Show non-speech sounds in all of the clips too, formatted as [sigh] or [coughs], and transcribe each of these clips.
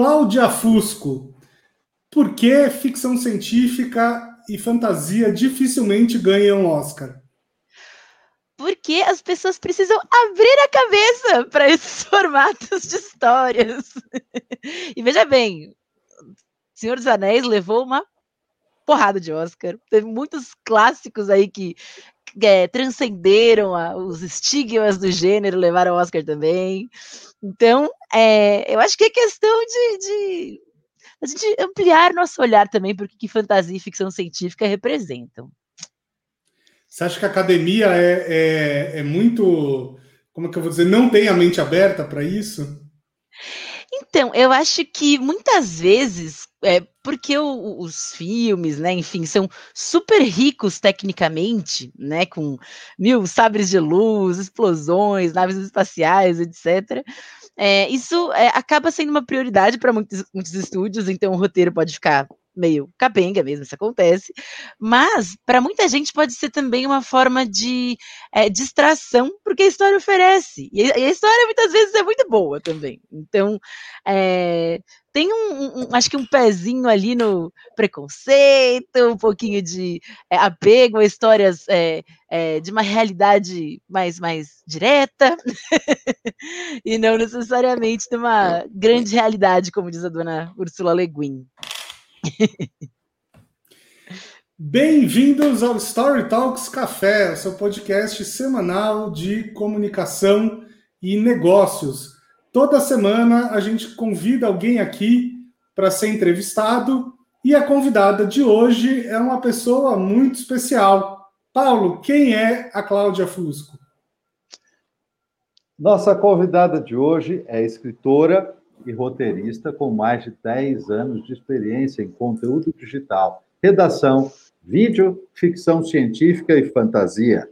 Cláudia Fusco, por que ficção científica e fantasia dificilmente ganham Oscar? Porque as pessoas precisam abrir a cabeça para esses [laughs] formatos de histórias. [laughs] e veja bem, Senhor dos Anéis levou uma porrada de Oscar. Teve muitos clássicos aí que é, transcenderam a, os estigmas do gênero, levaram Oscar também. Então, é, eu acho que é questão de, de a gente ampliar nosso olhar também para o que fantasia e ficção científica representam. Você acha que a academia é, é, é muito, como é que eu vou dizer, não tem a mente aberta para isso? Então, eu acho que muitas vezes, é, porque o, os filmes, né, enfim, são super ricos tecnicamente, né, com mil sabres de luz, explosões, naves espaciais, etc. É, isso é, acaba sendo uma prioridade para muitos, muitos estúdios, então o roteiro pode ficar meio capenga mesmo, isso acontece, mas para muita gente pode ser também uma forma de é, distração, porque a história oferece, e a, história muitas vezes é muito boa também, então é, tem um, um, acho que um pezinho ali no preconceito, um pouquinho de é, apego a histórias é, é, de uma realidade mais, mais direta, [laughs] e não necessariamente de uma grande realidade, como diz a dona Ursula Le Guin. Bem-vindos ao Story Talks Café, seu podcast semanal de comunicação e negócios. Toda semana a gente convida alguém aqui para ser entrevistado e a convidada de hoje é uma pessoa muito especial. Paulo, quem é a Cláudia Fusco? Nossa convidada de hoje é escritora, e roteirista com mais de 10 anos de experiência em conteúdo digital, redação, vídeo, ficção científica e fantasia.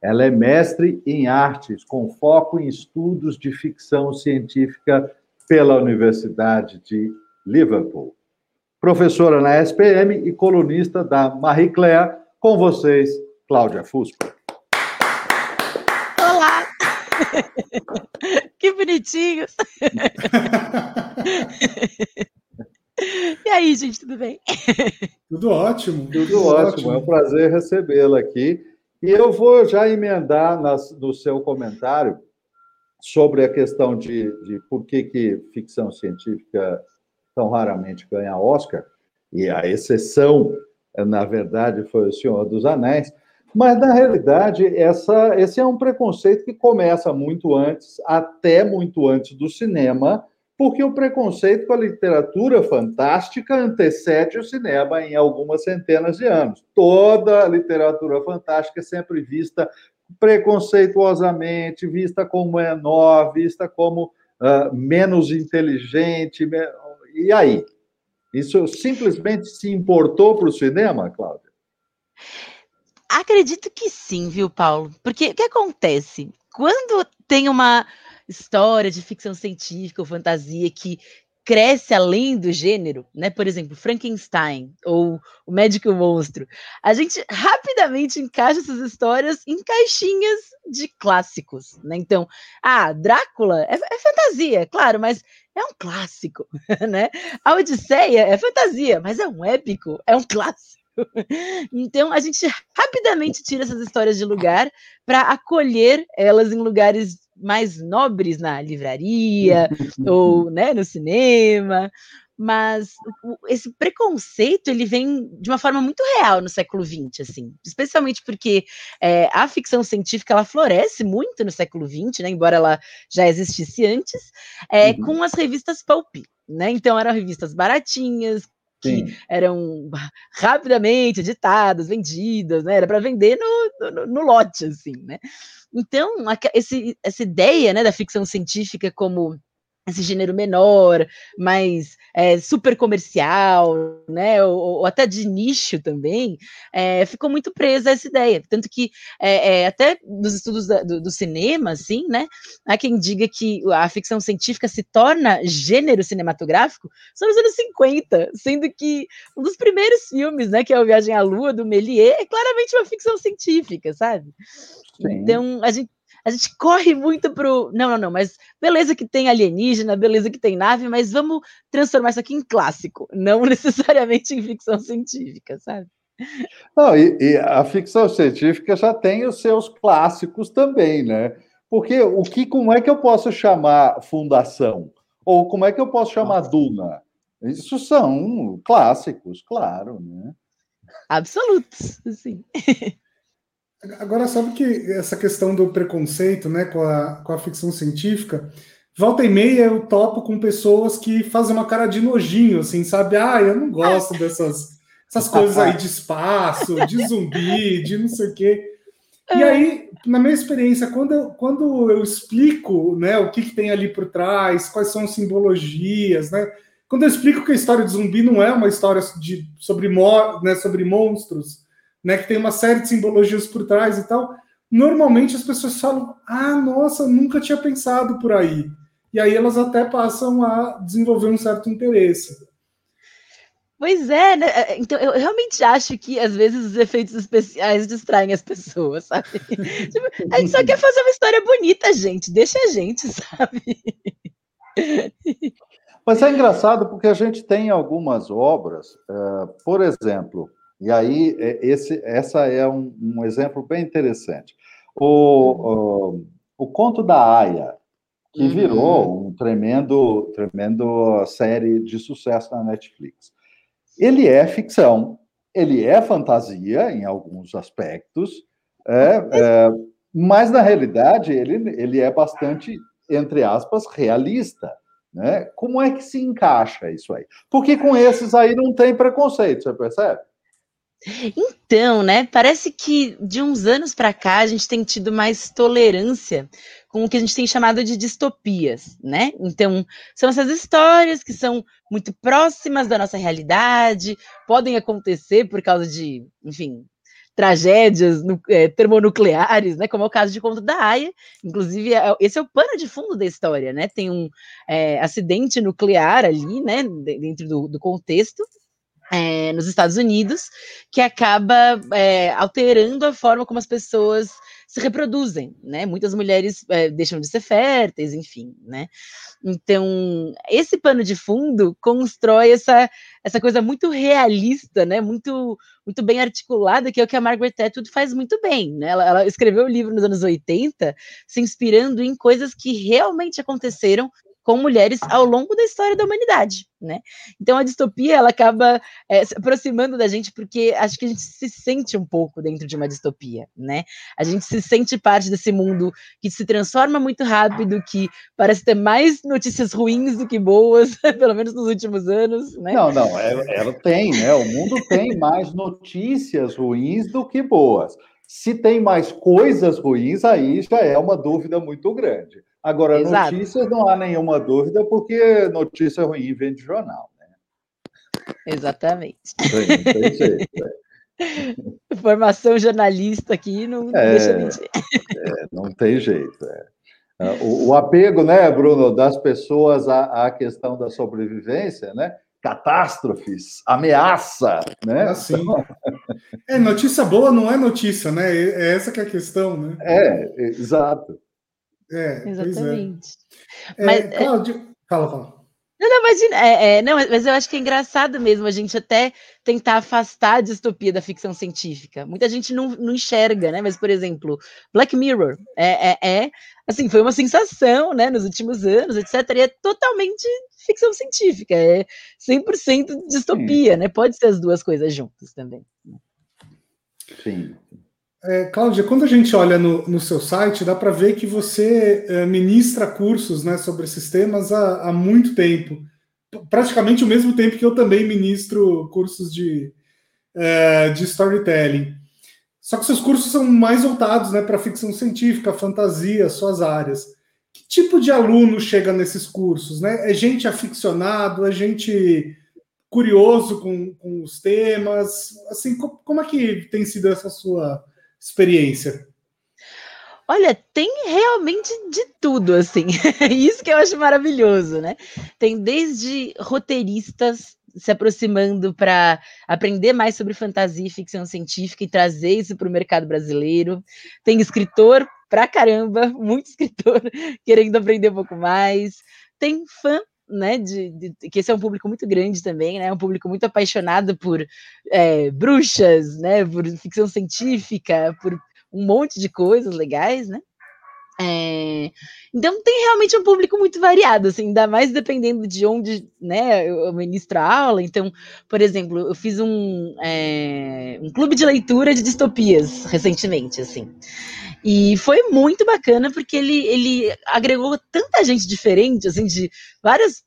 Ela é mestre em artes, com foco em estudos de ficção científica pela Universidade de Liverpool. Professora na SPM e colunista da Marie Claire, com vocês, Cláudia Fusco. Olá! que bonitinhos! [laughs] e aí, gente, tudo bem? Tudo ótimo. Tudo, tudo ótimo. ótimo. É um prazer recebê-la aqui. E eu vou já emendar nas, no seu comentário sobre a questão de, de por que, que ficção científica tão raramente ganha Oscar, e a exceção, na verdade, foi O Senhor dos Anéis. Mas, na realidade, essa, esse é um preconceito que começa muito antes, até muito antes do cinema, porque o preconceito com a literatura fantástica antecede o cinema em algumas centenas de anos. Toda a literatura fantástica é sempre vista preconceituosamente, vista como menor, vista como uh, menos inteligente. E aí? Isso simplesmente se importou para o cinema, Cláudia? Acredito que sim, viu, Paulo? Porque o que acontece? Quando tem uma história de ficção científica ou fantasia que cresce além do gênero, né? Por exemplo, Frankenstein ou o Médico Monstro. A gente rapidamente encaixa essas histórias em caixinhas de clássicos, né? Então, ah, Drácula é, é fantasia, claro, mas é um clássico, [laughs] né? A Odisseia é fantasia, mas é um épico, é um clássico. [laughs] Então a gente rapidamente tira essas histórias de lugar para acolher elas em lugares mais nobres na livraria ou né, no cinema. Mas esse preconceito ele vem de uma forma muito real no século XX, assim, especialmente porque é, a ficção científica ela floresce muito no século XX, né, embora ela já existisse antes, é, uhum. com as revistas pulp, né? Então eram revistas baratinhas, que Sim. eram rapidamente editadas, vendidas, né? Era para vender no, no, no, lote, assim, né? Então, esse, essa ideia né, da ficção científica como esse gênero menor, mais é, super comercial, né, ou, ou, até de nicho também, é, ficou muito presa a essa ideia. Tanto que é, até nos estudos da, do, do, cinema, assim, né, há quem diga que a ficção científica se torna gênero cinematográfico só nos anos 50, sendo que um dos primeiros filmes, né, que é o Viagem à Lua, do Méliès, é claramente uma ficção científica, sabe? Sim. Então, a gente a gente corre muito pro. Não, não, não, mas beleza que tem alienígena, beleza que tem nave, mas vamos transformar isso aqui em clássico, não [laughs] necessariamente em ficção científica, sabe? Não, e, e a ficção científica já tem os seus clássicos também, né? Porque o que, como é que eu posso chamar Fundação? Ou como é que eu posso chamar Duna? Isso são clássicos, claro, né? Absolutos, sim. [laughs] Agora, sabe que essa questão do preconceito né, com, a, com a ficção científica, volta e meia eu topo com pessoas que fazem uma cara de nojinho, assim, sabe? Ah, eu não gosto dessas essas coisas aí de espaço, de zumbi, de não sei o quê. E é. aí, na minha experiência, quando eu, quando eu explico né, o que, que tem ali por trás, quais são as simbologias, né? Quando eu explico que a história de zumbi não é uma história de, sobre, né, sobre monstros, né, que tem uma série de simbologias por trás e tal, normalmente as pessoas falam: Ah, nossa, nunca tinha pensado por aí. E aí elas até passam a desenvolver um certo interesse. Pois é, né? É, então eu realmente acho que às vezes os efeitos especiais distraem as pessoas, sabe? [laughs] tipo, a gente só quer fazer uma história bonita, gente. Deixa a gente, sabe? Mas é engraçado porque a gente tem algumas obras, uh, por exemplo, e aí é, esse, essa é um, um exemplo bem interessante. O, o, o conto da Aya, que uhum. virou um tremendo, tremendo série de sucesso na Netflix. Ele é ficção, ele é fantasia em alguns aspectos, é, é, mas na realidade ele, ele é bastante, entre aspas, realista. Né? Como é que se encaixa isso aí? Porque com esses aí não tem preconceito, você percebe? Então, né? Parece que de uns anos para cá a gente tem tido mais tolerância com o que a gente tem chamado de distopias, né? Então, são essas histórias que são muito próximas da nossa realidade, podem acontecer por causa de, enfim, tragédias é, termonucleares, né? Como é o caso de Conto da Aya. Inclusive, é, esse é o pano de fundo da história, né? Tem um é, acidente nuclear ali, né? Dentro do, do contexto é, nos Estados Unidos, que acaba é, alterando a forma como as pessoas se reproduzem, né? Muitas mulheres é, deixam de ser férteis, enfim, né? Então, esse pano de fundo constrói essa, essa coisa muito realista, né? Muito, muito bem articulada, que é o que a Margaret Atwood faz muito bem, né? Ela, ela escreveu o livro nos anos 80, se inspirando em coisas que realmente aconteceram com mulheres ao longo da história da humanidade, né? Então a distopia ela acaba é, se aproximando da gente porque acho que a gente se sente um pouco dentro de uma distopia, né? A gente se sente parte desse mundo que se transforma muito rápido, que parece ter mais notícias ruins do que boas, [laughs] pelo menos nos últimos anos, né? Não, não, ela, ela tem, né? O mundo tem mais notícias ruins do que boas. Se tem mais coisas ruins, aí já é uma dúvida muito grande. Agora, Exato. notícias não há nenhuma dúvida, porque notícia ruim vem de jornal. Né? Exatamente. Não tem jeito. [laughs] É. Formação jornalista aqui não é, deixa mentir. É, não tem jeito. É. é. O, o, apego, né, Bruno, das pessoas à, à, questão da sobrevivência, né? Catástrofes, ameaça, né? Assim. É, notícia boa não é notícia, né? É essa que é a questão, né? É, exato. É, é, Exatamente. É. Mas, é, Cláudio, fala, fala. Não, não, imagina, é, é, não, mas eu acho que é engraçado mesmo a gente até tentar afastar a distopia da ficção científica. Muita gente não, não enxerga, né? Mas, por exemplo, Black Mirror é, é, é, assim, foi uma sensação, né, nos últimos anos, etc. E é totalmente ficção científica, é 100% distopia, Sim. né? Pode ser as duas coisas juntas também. Sim. É, Cláudia, quando a gente olha no, no seu site, dá para ver que você é, ministra cursos né, sobre esses temas há, há, muito tempo. Praticamente o mesmo tempo que eu também ministro cursos de, é, de storytelling. Só que seus cursos são mais voltados né, para ficção científica, fantasia, suas áreas. Que tipo de aluno chega nesses cursos? Né? É gente aficionado? É gente curioso com, com os temas? Assim, como, como é que tem sido essa sua experiência? Olha, tem realmente de tudo, assim. [laughs] Isso que eu acho maravilhoso, né? Tem desde roteiristas se aproximando para aprender mais sobre fantasia e ficção científica e trazer isso para o mercado brasileiro. Tem escritor pra caramba, [laughs] muito escritor querendo aprender um pouco mais. Tem fã né, de, de, que esse é um público muito grande também, né, um público muito apaixonado por é, bruxas, né, por ficção científica, por um monte de coisas legais, né, é, então tem realmente um público muito variado, assim, ainda mais dependendo de onde né, eu ministro a aula. Então, por exemplo, eu fiz um, é, um clube de leitura de distopias recentemente, assim. E foi muito bacana porque ele, ele agregou tanta gente diferente, assim, de várias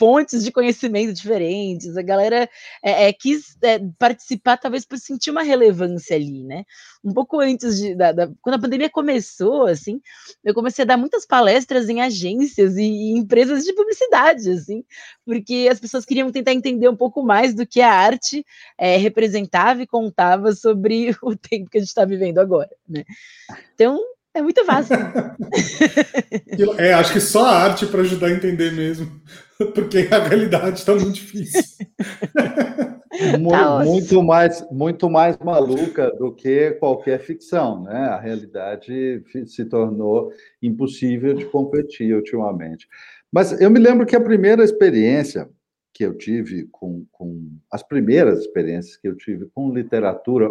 fontes de conhecimento diferentes, a galera é, é, quis é, participar, talvez por sentir uma relevância ali, né? Um pouco antes de. Da, da, quando a pandemia começou, assim, eu comecei a dar muitas palestras em agências e, e, empresas de publicidade, assim, porque as pessoas queriam tentar entender um pouco mais do que a arte é, representava e contava sobre [laughs] o tempo que a gente está vivendo agora, né? Então, é muito fácil. [laughs] é, acho que só a arte para ajudar a entender mesmo, [laughs] porque a realidade está muito difícil. muito, tá muito, mais, muito mais maluca do que qualquer ficção, né? A realidade se tornou impossível de competir ultimamente. Mas eu me lembro que a primeira experiência que eu tive com, com as primeiras experiências que eu tive com literatura,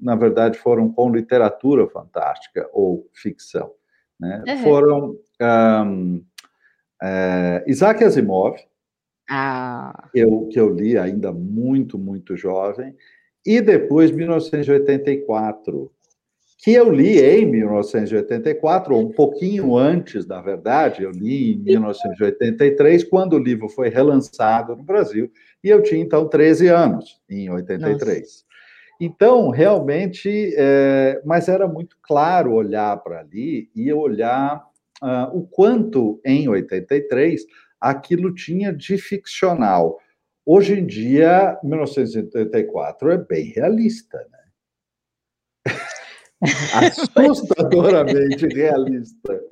na verdade, foram com literatura fantástica ou ficção. Né? Uhum. Foram um, é, Isaac Asimov, ah. que, eu, que eu li ainda muito, muito jovem, e depois 1984, que eu li em 1984, ou um pouquinho antes, na verdade, eu li em 1983, quando o livro foi relançado no Brasil, e eu tinha então 13 anos, em 83. Nossa. Então, realmente, é, mas era muito claro olhar para ali e olhar uh, o quanto em 83 aquilo tinha de ficcional. Hoje em dia, 1984 é bem realista, né? [laughs] Assustadoramente realista.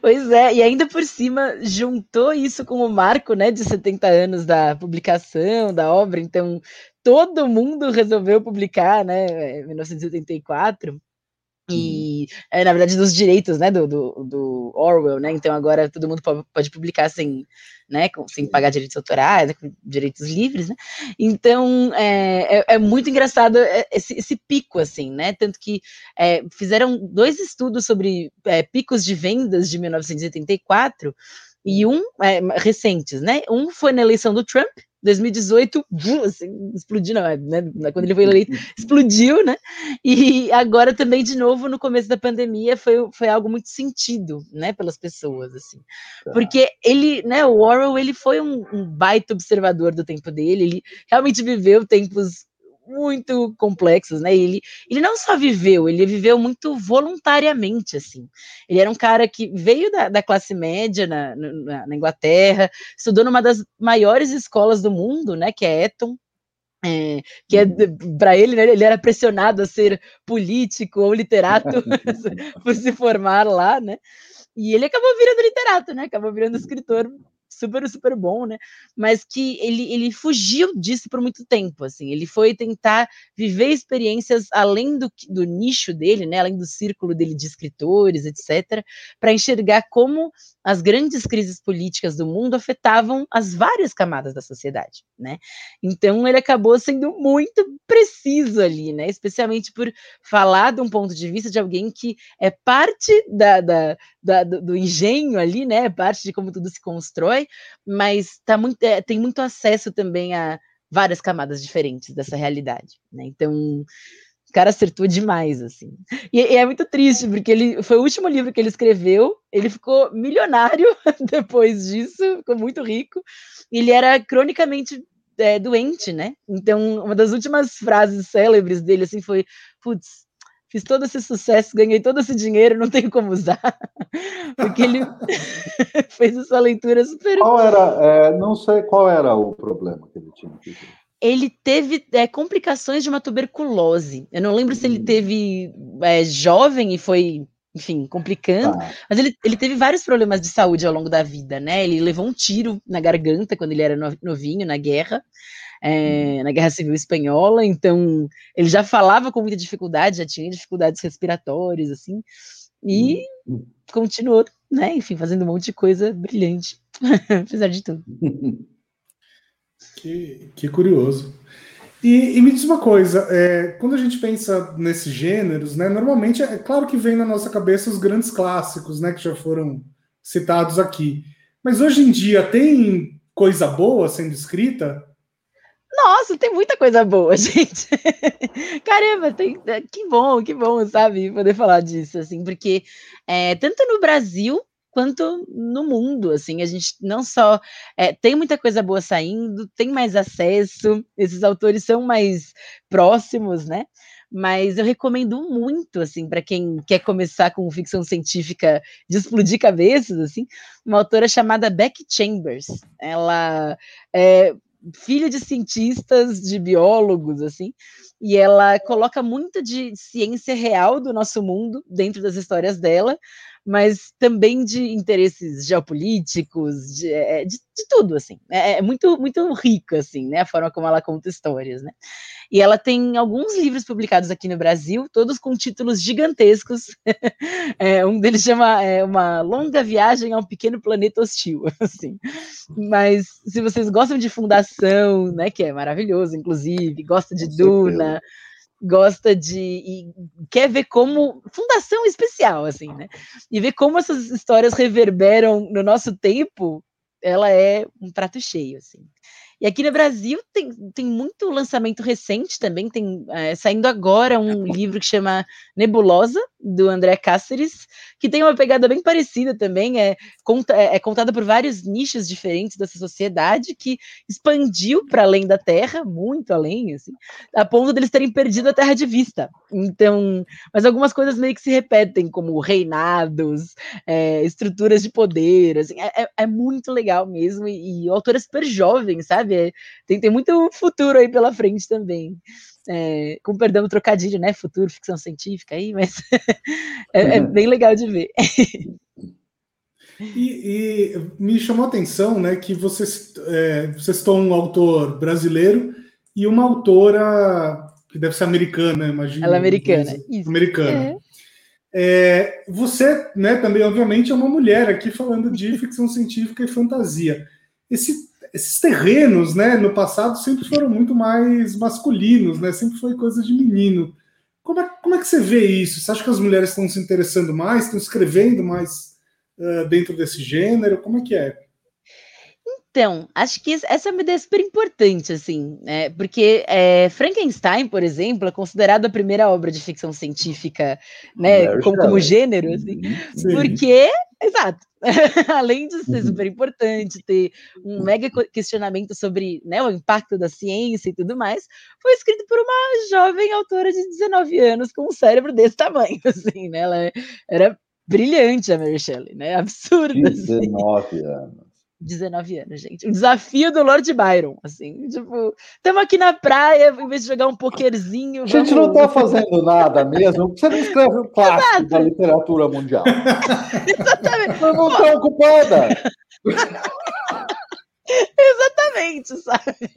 Pois é, e ainda por cima juntou isso com o marco né, de 70 anos da publicação da obra, então todo mundo resolveu publicar, né, em 1984. E, é, na verdade, dos direitos, né, do, do, do, Orwell, né, então agora todo mundo pode, publicar sem, né, com, sem pagar direitos autorais, né, com direitos livres, né, então é, é, é muito engraçado esse, esse, pico, assim, né, tanto que é, fizeram dois estudos sobre é, picos de vendas de 1984, e um, é, recentes, né, um foi na eleição do Trump, 2018, assim, explodiu, não, né? Quando ele foi eleito, explodiu, né? E agora também, de novo, no começo da pandemia, foi, foi algo muito sentido, né, pelas pessoas, assim. Tá. Porque ele, né, o Orwell, ele foi um, um baita observador do tempo dele, ele realmente viveu tempos muito complexos, né? Ele, ele não só viveu, ele viveu muito voluntariamente, assim. Ele era um cara que veio da, da classe média na, na, na, Inglaterra, estudou numa das maiores escolas do mundo, né? Que é Eton. É, que é uhum. para ele, né, ele era pressionado a ser político ou literato [laughs] por [laughs] se formar lá, né? E ele acabou virando literato, né? Acabou virando escritor super, super bom, né? Mas que ele, ele fugiu disso por muito tempo, assim. Ele foi tentar viver experiências além do, do nicho dele, né? Além do círculo dele de escritores, etc., para enxergar como as grandes crises políticas do mundo afetavam as várias camadas da sociedade, né? Então ele acabou sendo muito preciso ali, né? Especialmente por falar de um ponto de vista de alguém que é parte da, da, da do, do, engenho ali, né? Parte de como tudo se constrói, mas tá muito, é, tem muito acesso também a várias camadas diferentes dessa realidade, né? Então o cara acertou demais, assim. E, e, é muito triste, porque ele foi o último livro que ele escreveu, ele ficou milionário [laughs] depois disso, ficou muito rico, ele era cronicamente é, doente, né? Então, uma das últimas frases célebres dele, assim, foi, putz, fiz todo esse sucesso, ganhei todo esse dinheiro, não tenho como usar. [laughs] Porque ele [laughs] fez essa leitura super... Qual era, é, não sei qual era o problema que ele tinha ele teve é, complicações de uma tuberculose. Eu não lembro se ele hum. teve é, jovem e foi, enfim, complicando, ah. mas ele, ele teve vários problemas de saúde ao longo da vida, né? Ele levou um tiro na garganta quando ele era novinho, na guerra. É, na Guerra Civil Espanhola, então ele já falava com muita dificuldade, já tinha dificuldades respiratórias, assim, e hum. continuou, né, enfim, fazendo um monte de coisa brilhante, [laughs] apesar de tudo. Que, que curioso. E, e, me diz uma coisa, é, quando a gente pensa nesses gêneros, né, normalmente é, é claro que vem na nossa cabeça os grandes clássicos, né, que já foram citados aqui. Mas hoje em dia tem coisa boa sendo escrita? Nossa, tem muita coisa boa, [laughs] gente. Caramba, tem, é, que bom, que bom, sabe, poder falar disso, assim, porque é, tanto no Brasil quanto no mundo, assim, a gente não só é, tem muita coisa boa saindo, tem mais acesso, esses autores são mais próximos, né? Mas eu recomendo muito, assim, para quem quer começar com ficção científica de explodir cabeças, assim, uma autora chamada Beck Chambers. Ela é filha de cientistas, de biólogos, assim, e ela coloca muito de ciência real do nosso mundo dentro das histórias dela, mas também de interesses geopolíticos, de, é, de, de tudo, assim. É, é, muito, muito rico, assim, né? A forma como ela conta histórias, né? E ela tem alguns livros publicados aqui no Brasil, todos com títulos gigantescos. [laughs] é, um deles chama é, Uma Longa Viagem a um Pequeno Planeta Hostil, [laughs] assim. Mas se vocês gostam de Fundação, né, que é maravilhoso, inclusive, gosta de Duna, gosta de e quer ver como fundação especial assim, né? E ver como essas histórias reverberam no nosso tempo, ela é um prato cheio assim. E aqui no Brasil tem, tem muito lançamento recente também, tem é, saindo agora um [laughs] livro que chama Nebulosa, do André Cáceres, que tem uma pegada bem parecida também, é, conta, é, é contada por vários nichos diferentes dessa sociedade, que expandiu para além da Terra, muito além, assim, a ponto deles terem perdido a Terra de vista. Então, mas algumas coisas meio que se repetem, como reinados, é, estruturas de poder, assim, é, é, é muito legal mesmo, e, e o autor é super jovem, sabe? Sabe? Tem, tem muito futuro aí pela frente também. É, com perdão trocadilho, né? Futuro, ficção científica aí, mas [laughs] é, é, bem legal de ver. E, e, me chamou a atenção, né, que vocês, é, vocês estão um autor brasileiro e uma autora que deve ser americana, imagina. Ela é americana. Isso. Americana. É. é, você, né, também, obviamente, é uma mulher aqui falando de ficção científica e fantasia. Esse esses terrenos, né, no passado sempre foram muito mais masculinos, né? Sempre foi coisa de menino. Como é, como é que você vê isso? Você acha que as mulheres estão se interessando mais, estão escrevendo mais uh, dentro desse gênero? Como é que é? Então, acho que essa é uma ideia super importante, assim, né? Porque é, Frankenstein, por exemplo, é considerado a primeira obra de ficção científica, né? Como, como, gênero, assim, Sim. porque, exato, [laughs] além de ser uhum. super importante, ter um mega questionamento sobre né, o impacto da ciência e tudo mais, foi escrito por uma jovem autora de 19 anos com um cérebro desse tamanho, [laughs] assim, né? Ela era brilhante, a Mary Shelley, né? Absurda. 19 assim. anos. 19 anos, gente. O desafio do Lord Byron, assim, tipo, estamos aqui na praia, em vez de jogar um pokerzinho. A gente vamos... não está fazendo nada mesmo. Você não escreve um clássico Exato. da literatura mundial. [laughs] Exatamente. Você não está ocupada. [laughs] [laughs] Exatamente, sabe?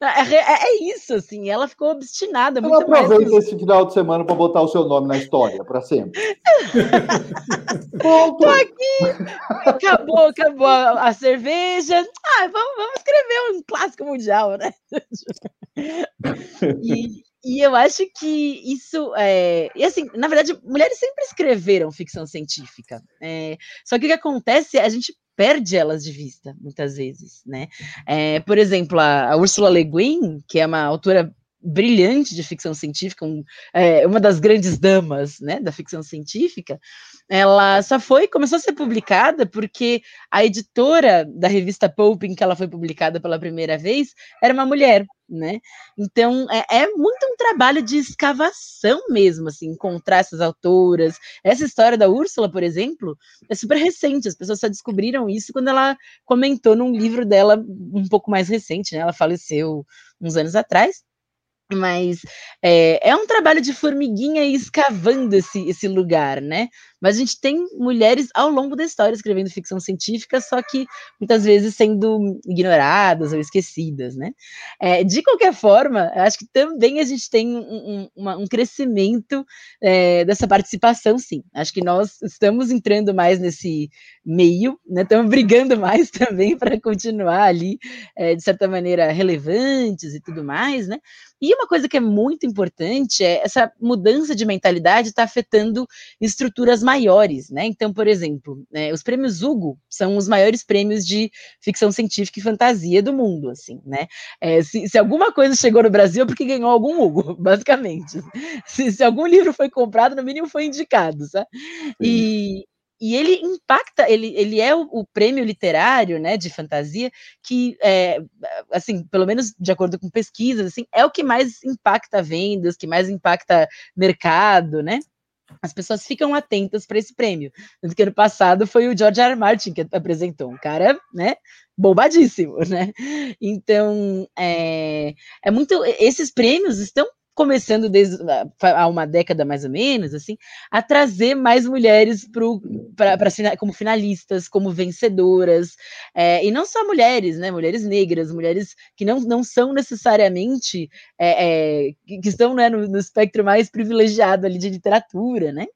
É, é, é, isso, assim. Ela ficou obstinada. Ela aproveita mais... esse final de semana para botar o seu nome na história, para sempre. [laughs] Tô aqui, acabou, acabou a, a cerveja. Ah, vamos, vamos escrever um clássico mundial, né? E, e eu acho que isso é. E assim, na verdade, mulheres sempre escreveram ficção científica. É, só que o que acontece, a gente perde elas de vista, muitas vezes, né? É, por exemplo, a, a Ursula Le Guin, que é uma autora brilhante de ficção científica, um, é, uma das grandes damas né, da ficção científica, ela só foi, começou a ser publicada porque a editora da revista Pulp, em que ela foi publicada pela primeira vez, era uma mulher, né? Então é, é, muito um trabalho de escavação mesmo, assim, encontrar essas autoras. Essa história da Úrsula, por exemplo, é super recente. As pessoas só descobriram isso quando ela comentou num livro dela um pouco mais recente, né? Ela faleceu uns anos atrás. Mas é, é, um trabalho de formiguinha escavando esse, esse lugar, né? Mas a gente tem mulheres ao longo da história escrevendo ficção científica, só que muitas vezes sendo ignoradas ou esquecidas, né? É, de qualquer forma, acho que também a gente tem um, um, um crescimento é, dessa participação, sim. Acho que nós estamos entrando mais nesse meio, né? Estamos brigando mais [laughs] também para continuar ali, é, de certa maneira, relevantes e tudo mais, né? E uma coisa que é muito importante é essa mudança de mentalidade está afetando estruturas maiores, né? Então, por exemplo, né, os prêmios Hugo são os maiores prêmios de ficção científica e fantasia do mundo, assim, né? É, se, se, alguma coisa chegou no Brasil é porque ganhou algum Hugo, [laughs] basicamente. Se, se algum livro foi comprado, no mínimo foi indicado, sabe? E, e ele impacta, ele, ele é o, o, prêmio literário, né, de fantasia, que, é, assim, pelo menos de acordo com pesquisas, assim, é o que mais impacta vendas, que mais impacta mercado, né? As pessoas ficam atentas para esse prêmio. Tanto que ano passado foi o George R. R. Martin que apresentou, um cara, né, bombadíssimo, né? Então, é, é muito. Esses prêmios estão começando desde há uma década mais ou menos, assim, a trazer mais mulheres para como finalistas, como vencedoras, é, e não só mulheres, né, mulheres negras, mulheres que não, não são necessariamente é, é, que estão né, no, no espectro mais privilegiado ali de literatura, né?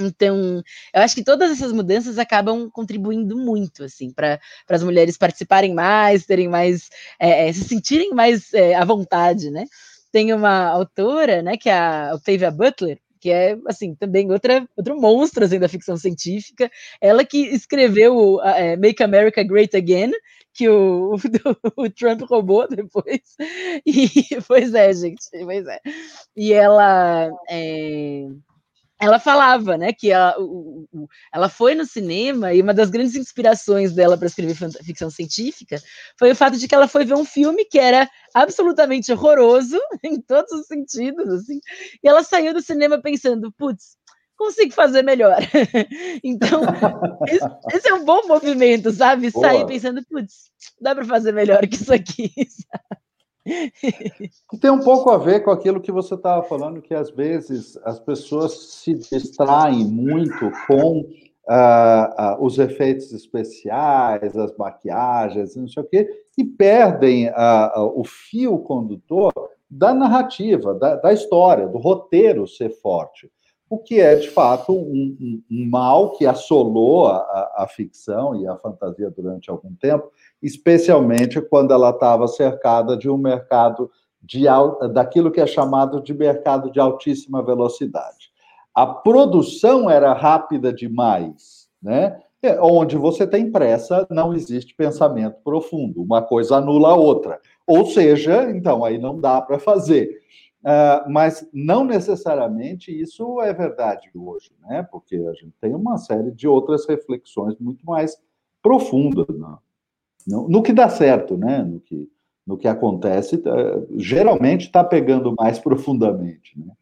Então, eu acho que todas essas mudanças acabam contribuindo muito, assim, para as mulheres participarem mais, terem mais, é, é, se sentirem mais é, à vontade, né? Tem uma autora, né, que é a Octavia Butler, que é assim também outra outro monstro assim, da ficção científica. Ela que escreveu é, Make America Great Again, que o, o, [laughs] o, Trump roubou depois. [laughs] E pois é, gente, pois é. E ela é, ela falava, né, que ela, o, o, ela foi no cinema e uma das grandes inspirações dela para escrever ficção científica foi o fato de que ela foi ver um filme que era absolutamente horroroso [laughs] em todos os sentidos, assim, e ela saiu do cinema pensando, putz, consigo fazer melhor. [laughs] então, [laughs] esse, esse, é um bom movimento, sabe? Boa. Sair pensando, putz, dá para fazer melhor que isso aqui. Sabe? Tem um pouco a ver com aquilo que você estava falando, que às vezes as pessoas se distraem muito com uh, uh, os efeitos especiais, as maquiagens, não sei o quê, e perdem uh, o fio condutor da narrativa, da, da, história, do roteiro ser forte. O que é, de fato, um, um, um mal que assolou a, a, a ficção e a fantasia durante algum tempo, especialmente quando ela estava cercada de um mercado de, daquilo que é chamado de mercado de altíssima velocidade. A produção era rápida demais, né? É, onde você tem pressa, não existe pensamento profundo, uma coisa anula a outra. Ou seja, então aí não dá para fazer. Uh, mas não necessariamente isso é verdade hoje, né? Porque a gente tem uma série de outras reflexões muito mais profundas. Né? No, que dá certo, né? No que, no que acontece, tá, geralmente está pegando mais [laughs] profundamente, né?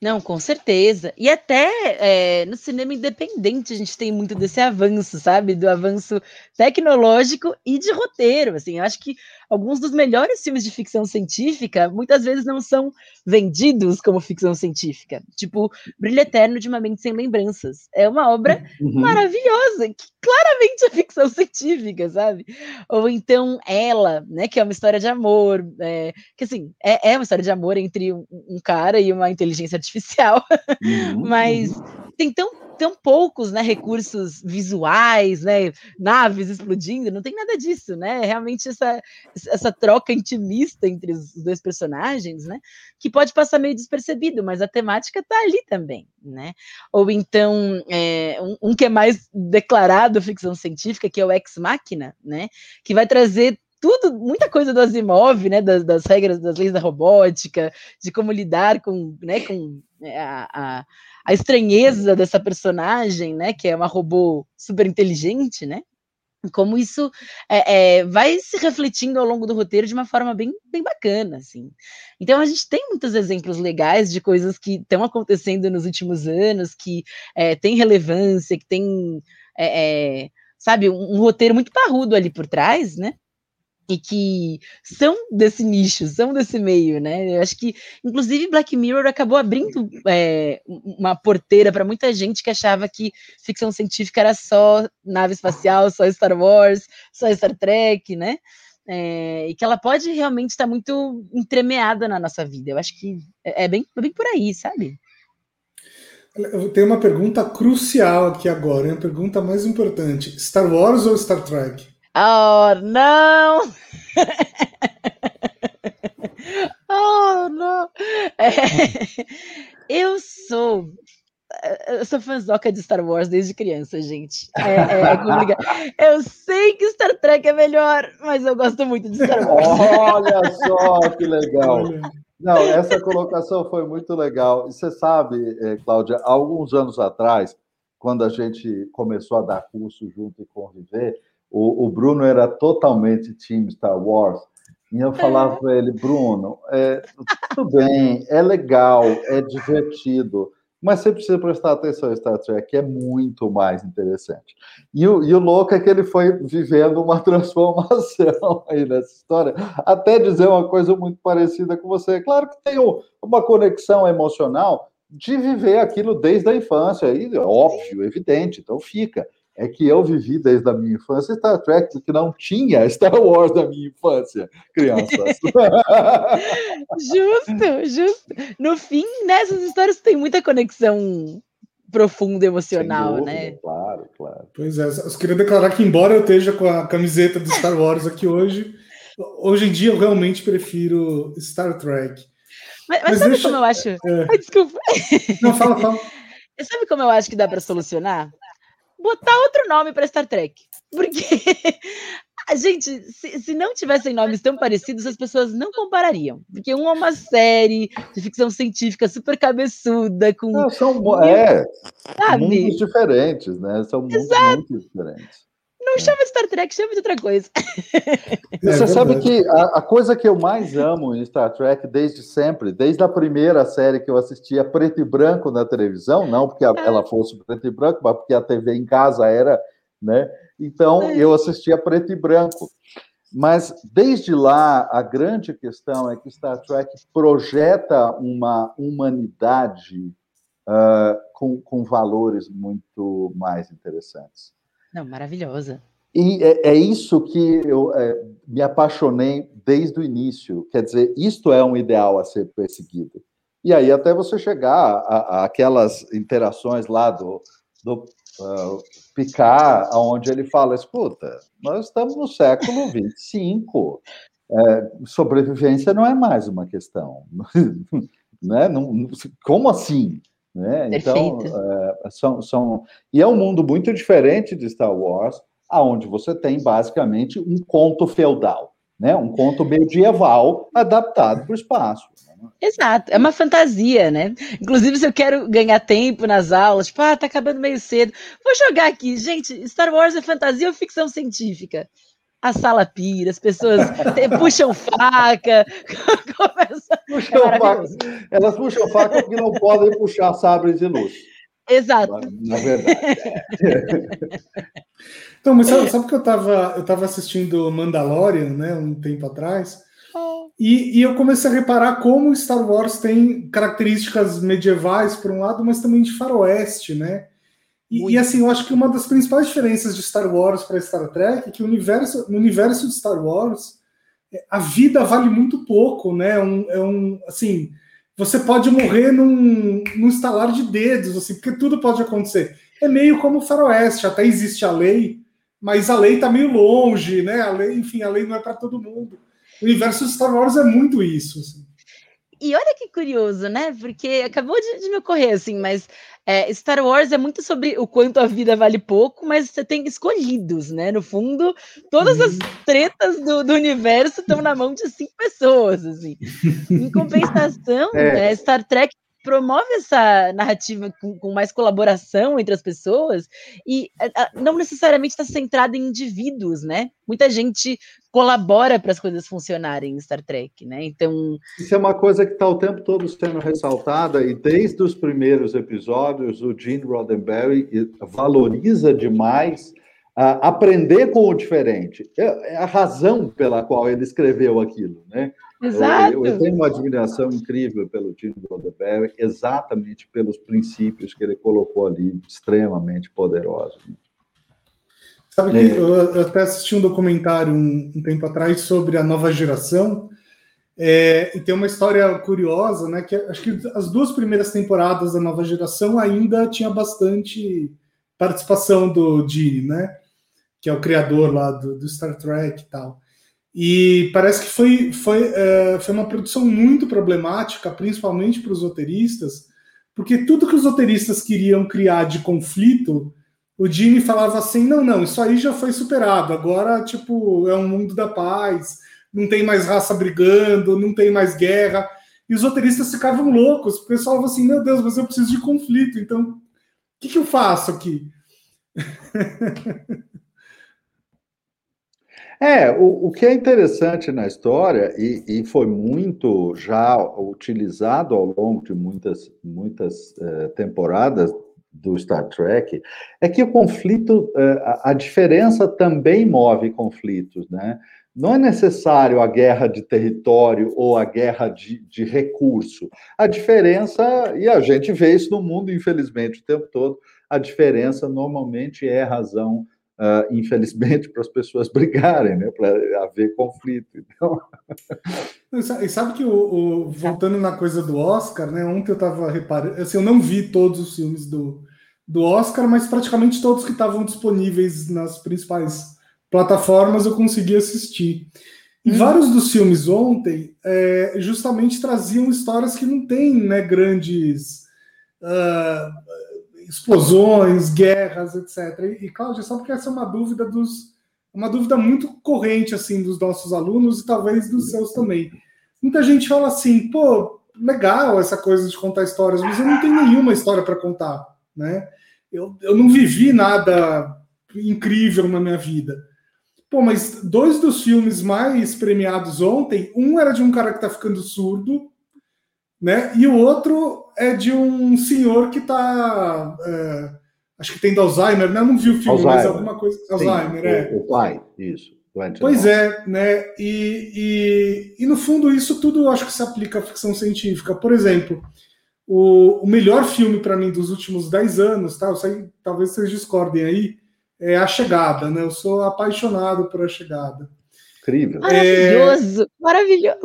Não, com certeza. E até é, no cinema independente a gente tem muito desse avanço, sabe? Do avanço tecnológico e de roteiro. Assim, eu acho que alguns dos melhores filmes de ficção científica muitas vezes não são vendidos como ficção científica. Tipo, Brilho Eterno de uma Mente Sem Lembranças. É uma obra uhum. maravilhosa, que claramente é ficção científica, sabe? Ou então Ela, né? Que é uma história de amor. É, que assim, é, é uma história de amor entre um, um cara e uma inteligência artificial [laughs] uhum, mas uhum. Tem tão, tão poucos né, recursos visuais, né, naves explodindo, não tem nada disso, né? Realmente essa, essa troca intimista entre os dois personagens, né? Que pode passar meio despercebido, mas a temática está ali também, né? Ou então é, um, um que é mais declarado ficção científica, que é o Ex Machina, né? Que vai trazer tudo, muita coisa do Asimov, né, das, das, regras, das leis da robótica, de como lidar com, né, com é, a, a, a, estranheza dessa personagem, né, que é uma robô super inteligente, né, como isso é, é, vai se refletindo ao longo do roteiro de uma forma bem, bem bacana, assim. Então a gente tem muitos exemplos legais de coisas que estão acontecendo nos últimos anos, que é, tem relevância, que tem, é, é, sabe, um, um roteiro muito parrudo ali por trás, né, e que são desse nicho, são desse meio, né? Eu acho que, inclusive, Black Mirror acabou abrindo é, uma porteira para muita gente que achava que ficção científica era só nave espacial, só Star Wars, só Star Trek, né? É, e que ela pode realmente estar muito entremeada na nossa vida. Eu acho que é, é bem, é bem por aí, sabe? Eu tenho uma pergunta crucial aqui agora, é a pergunta mais importante: Star Wars ou Star Trek? Oh, não! oh, não! É, eu sou. Eu sou fãzoca de Star Wars desde criança, gente. É, é, é eu sei que Star Trek é melhor, mas eu gosto muito de Star Wars. Olha só que legal! Não, essa colocação foi muito legal. E você sabe, eh, Cláudia, alguns anos atrás, quando a gente começou a dar curso junto e conviver, o, o Bruno era totalmente time Star Wars. E eu falava para ele, Bruno, é, tudo bem, é legal, é divertido, mas você precisa prestar atenção em Star Trek, é muito mais interessante. E o, e o louco é que ele foi vivendo uma [laughs] transformação aí nessa história, até dizer uma coisa muito parecida com você. Claro que tem uma conexão emocional de viver aquilo desde a infância, aí, óbvio, evidente, então fica é que eu vivi desde a minha infância Star Trek, que não tinha Star Wars na minha infância, crianças. [laughs] justo, justo. No fim, nessas histórias tem muita conexão profunda emocional, dúvida, né? Claro, claro. Pois é, eu queria declarar que, embora eu esteja com a camiseta do Star Wars aqui hoje, hoje em dia eu realmente prefiro Star Trek. Mas, mas, mas sabe deixa... como eu acho? É... Ai, desculpa. Não, fala, fala. [laughs] Sabe como eu acho que dá para solucionar? Botar outro nome para Star Trek. Porque, a [laughs] gente, se, se, não tivessem nomes tão parecidos, as pessoas não comparariam. Porque um é uma série de ficção científica super cabeçuda, com. Não, são é, sabe? mundos diferentes, né? São mundos Exato. muito diferentes. Não chama Star Trek, chama de outra coisa. É, você sabe que a, a, coisa que eu mais amo em Star Trek desde sempre, desde a primeira série que eu assistia preto e branco na televisão, não porque a, é. ela fosse preto e branco, mas porque a TV em casa era, né? Então é. eu assistia preto e branco. Mas desde lá, a grande questão é que Star Trek projeta uma humanidade uh, com, com valores muito mais interessantes. Não, maravilhosa. E é, é isso que eu é, me apaixonei desde o início. Quer dizer, isto é um ideal a ser perseguido. E aí, até você chegar aquelas interações lá do, do uh, Picard, onde ele fala: escuta, nós estamos no século [laughs] 25. É, sobrevivência não é mais uma questão. [laughs] né? não, como assim? Né? Então, é, são, são. E é um mundo muito diferente de Star Wars, aonde você tem basicamente um conto feudal, né? um conto medieval adaptado para o espaço. Exato, é uma fantasia, né? Inclusive, se eu quero ganhar tempo nas aulas, tipo, ah, tá acabando meio cedo, vou jogar aqui. Gente, Star Wars é fantasia ou ficção científica? A sala pira, as pessoas puxam faca, [laughs] começa... puxam é faca. Elas puxam faca porque não podem puxar sabres de luz. Exato. Na verdade. É. [laughs] então, mas sabe, sabe que eu estava eu tava assistindo Mandalorian, né, um tempo atrás, e, e eu comecei a reparar como Star Wars tem características medievais, por um lado, mas também de faroeste, né? E, e, assim, eu acho que uma das principais diferenças de Star Wars para Star Trek é que o universo, no universo de Star Wars, é, a vida vale muito pouco, né? É um, é um assim, você pode morrer num, num estalar de dedos, assim, porque tudo pode acontecer. É meio como o faroeste, até existe a lei, mas a lei está meio longe, né? A lei, enfim, a lei não é para todo mundo. O universo de Star Wars é muito isso. Assim. E olha que curioso, né? Porque acabou de, de me ocorrer, assim, mas é, Star Wars é muito sobre o quanto a vida vale pouco, mas você tem escolhidos, né? No fundo, todas as uhum. tretas do, do universo estão na mão de cinco pessoas, assim. Em [laughs] compensação, é. É, Star Trek promove essa narrativa com, com, mais colaboração entre as pessoas e a, a, não necessariamente está centrada em indivíduos, né? Muita gente colabora para as coisas funcionarem em Star Trek, né? Então isso é uma coisa que está o tempo todo sendo ressaltada e desde os primeiros episódios o Gene Roddenberry valoriza demais a aprender com o diferente. É, é a razão pela qual ele escreveu aquilo, né? Exato. Eu, eu, tenho uma admiração incrível pelo Tim Roddenberry, exatamente pelos princípios que ele colocou ali, extremamente poderosos. Sabe que é. eu até assisti um documentário um, um tempo atrás sobre a nova geração, é, e tem uma história curiosa, né? Que acho que as duas primeiras temporadas da nova geração ainda tinha bastante participação do Gene, né? Que é o criador lá do, do Star Trek e tal. E parece que foi, foi, é, foi uma produção muito problemática, principalmente para os roteiristas, porque tudo que os roteiristas queriam criar de conflito, o Gene falava assim: não, não, isso aí já foi superado, agora, tipo, é um mundo da paz, não tem mais raça brigando, não tem mais guerra. E os roteiristas ficavam loucos, porque eles falavam assim: meu Deus, mas eu preciso de conflito, então o que, que eu faço aqui? [laughs] É, o, o que é interessante na história, e, e, foi muito já utilizado ao longo de muitas, muitas uh, temporadas do Star Trek, é que o conflito, uh, a, a diferença também move conflitos, né? Não é necessário a guerra de território ou a guerra de, de recurso. A diferença, e a gente vê isso no mundo, infelizmente, o tempo todo, a diferença normalmente é razão uh, infelizmente, para as pessoas [laughs] brigarem, né, para haver conflito. Então... E sabe que, o, o, voltando na coisa do Oscar, né, ontem eu estava reparando, assim, eu não vi todos os filmes do, do Oscar, mas praticamente todos que estavam disponíveis nas principais plataformas eu consegui assistir. E hum. vários dos filmes ontem é, justamente traziam histórias que não têm né, grandes uh, explosões, guerras, etc. E, Cláudia, sabe que essa é uma dúvida dos uma dúvida muito corrente assim dos nossos alunos e talvez dos seus também. Muita gente fala assim, pô, legal essa coisa de contar histórias, mas eu não tenho nenhuma história para contar, né? Eu, eu não vivi nada incrível na minha vida. Pô, mas dois dos filmes mais premiados ontem, um era de um cara que está ficando surdo, né? E o outro é de um senhor que está. É, acho que tem Alzheimer, né? Eu não vi o filme, Alzheimer. mas alguma coisa. Sim, Alzheimer, é. O, pai, isso. Pois é, né? E, e, e, no fundo isso tudo acho que se aplica à ficção científica. Por exemplo, o, o melhor filme para mim dos últimos 10 anos, tá? Eu sei, talvez vocês discordem aí, é A Chegada, né? Eu sou apaixonado por A Chegada. Incrível. Maravilhoso, é... maravilhoso.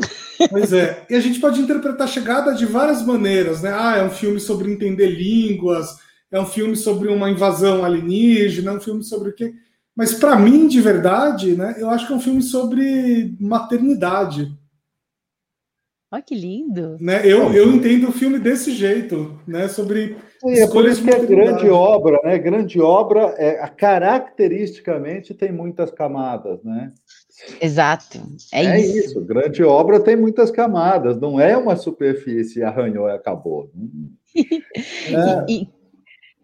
Pois é. E a gente pode interpretar a chegada de várias maneiras, né? Ah, é um filme sobre entender línguas, é um filme sobre uma invasão alienígena, é um filme sobre o quê? Mas para mim, de verdade, né, eu acho que é um filme sobre maternidade. Olha que lindo. Né? Eu, eu entendo o filme desse jeito, né? Sobre é por isso que é grande obra, né? Grande obra, é, caracteristicamente tem muitas camadas, né? Exato. É, é isso. isso. Grande obra tem muitas camadas, não é uma superfície arranhou e acabou. [laughs] é. e, e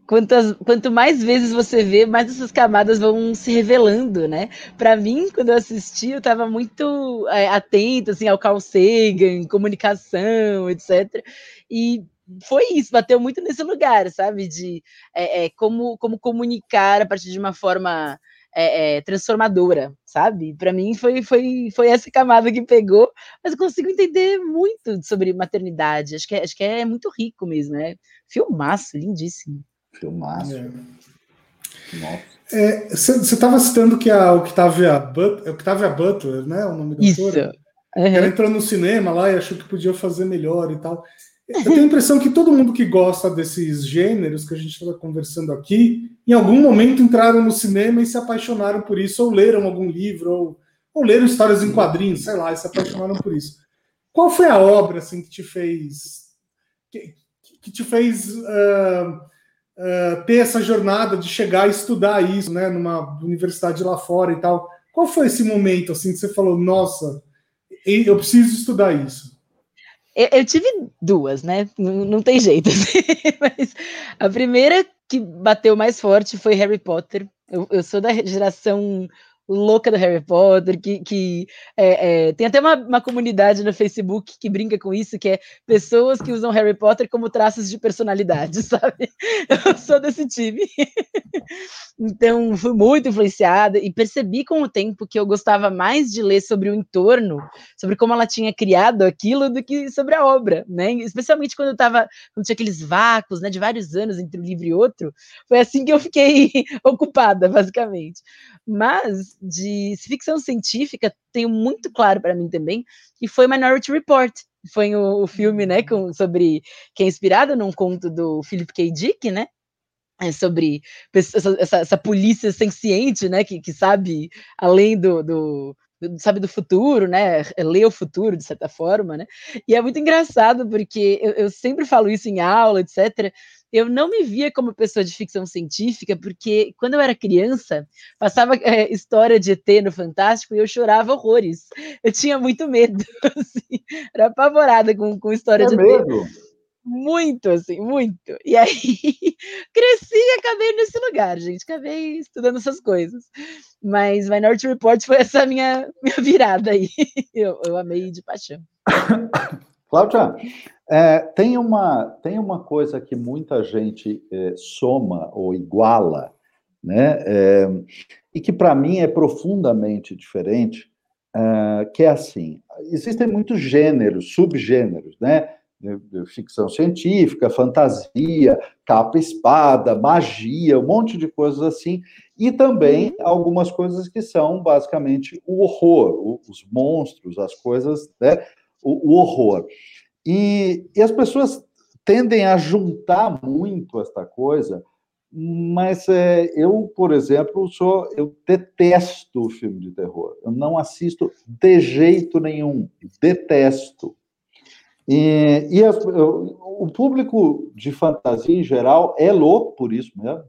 quantas, quanto mais vezes você vê, mais essas camadas vão se revelando, né? Para mim, quando eu assisti, eu estava muito é, atento assim, ao Carl Sagan, comunicação, etc. E foi isso, bateu muito nesse lugar, sabe? De é, é, como, como comunicar a partir de uma forma é, é, transformadora, sabe? Para mim foi, foi, foi essa camada que pegou, mas eu consigo entender muito sobre maternidade. Acho que é, acho que é muito rico mesmo, né? Filmaço, lindíssimo. Filmaço. É. Você estava citando que a Octavia, But, Octavia Butler, né? O nome da Isso. autora. Uhum. Ela entrou no cinema lá e achou que podia fazer melhor e tal. Eu tenho a impressão que todo mundo que gosta desses gêneros que a gente está conversando aqui, em algum momento entraram no cinema e se apaixonaram por isso, ou leram algum livro, ou, ou leram histórias em quadrinhos, sei lá, e se apaixonaram por isso. Qual foi a obra assim que te fez que, que te fez uh, uh, ter essa jornada de chegar a estudar isso, né, numa universidade lá fora e tal? Qual foi esse momento assim que você falou, nossa, eu preciso estudar isso? Eu, eu tive duas, né? Não, não tem jeito. [laughs] Mas a primeira que bateu mais forte foi Harry Potter. Eu, eu sou da geração louca do Harry Potter, que, que é, é, tem até uma, uma, comunidade no Facebook que brinca com isso, que é pessoas que usam Harry Potter como traços de personalidade, [laughs] sabe? Eu sou desse time. Então, [laughs] fui muito influenciada e percebi com o tempo que eu gostava mais de ler sobre o entorno, sobre como ela tinha criado aquilo, do que sobre a obra, né? Especialmente quando eu tava, quando tinha aqueles vácuos, né, de vários anos entre um livro e outro, foi assim que eu fiquei [laughs] ocupada, basicamente. Mas de ficção científica, tenho muito claro para mim também, que foi Minority Report. Foi o, o filme, né, com, sobre que é inspirado num conto do Philip K. Dick, né? É sobre essa, essa, essa, polícia senciente, né, que, que sabe além do, do, sabe do futuro, né? Lê o futuro, de certa forma, né? E é muito engraçado, porque eu, eu sempre falo isso em aula, etc eu não me via como pessoa de ficção científica, porque quando eu era criança, passava é, história de ET no Fantástico e eu chorava horrores. Eu tinha muito medo, [laughs] assim, era apavorada com, com história é de medo. ET. Muito, assim, muito. E aí, [laughs] cresci e acabei nesse lugar, gente. Acabei estudando essas coisas. Mas Minority Report foi essa minha, [laughs] minha virada aí. Eu, eu amei de paixão. [coughs] Cláudia, é, tem, uma, tem uma coisa que muita gente é, soma ou iguala, né? É, e que para mim é profundamente diferente, é, que é assim: existem muitos gêneros, subgêneros, né? De ficção científica, fantasia, capa-espada, magia, um monte de coisas assim, e também algumas coisas que são basicamente o horror, os monstros, as coisas, né? o, o horror. E, e, as pessoas tendem a juntar muito esta coisa, mas é, eu, por exemplo, sou, eu detesto filme de terror. Eu não assisto de jeito nenhum, detesto. E, e as, o público de fantasia em geral é louco por isso mesmo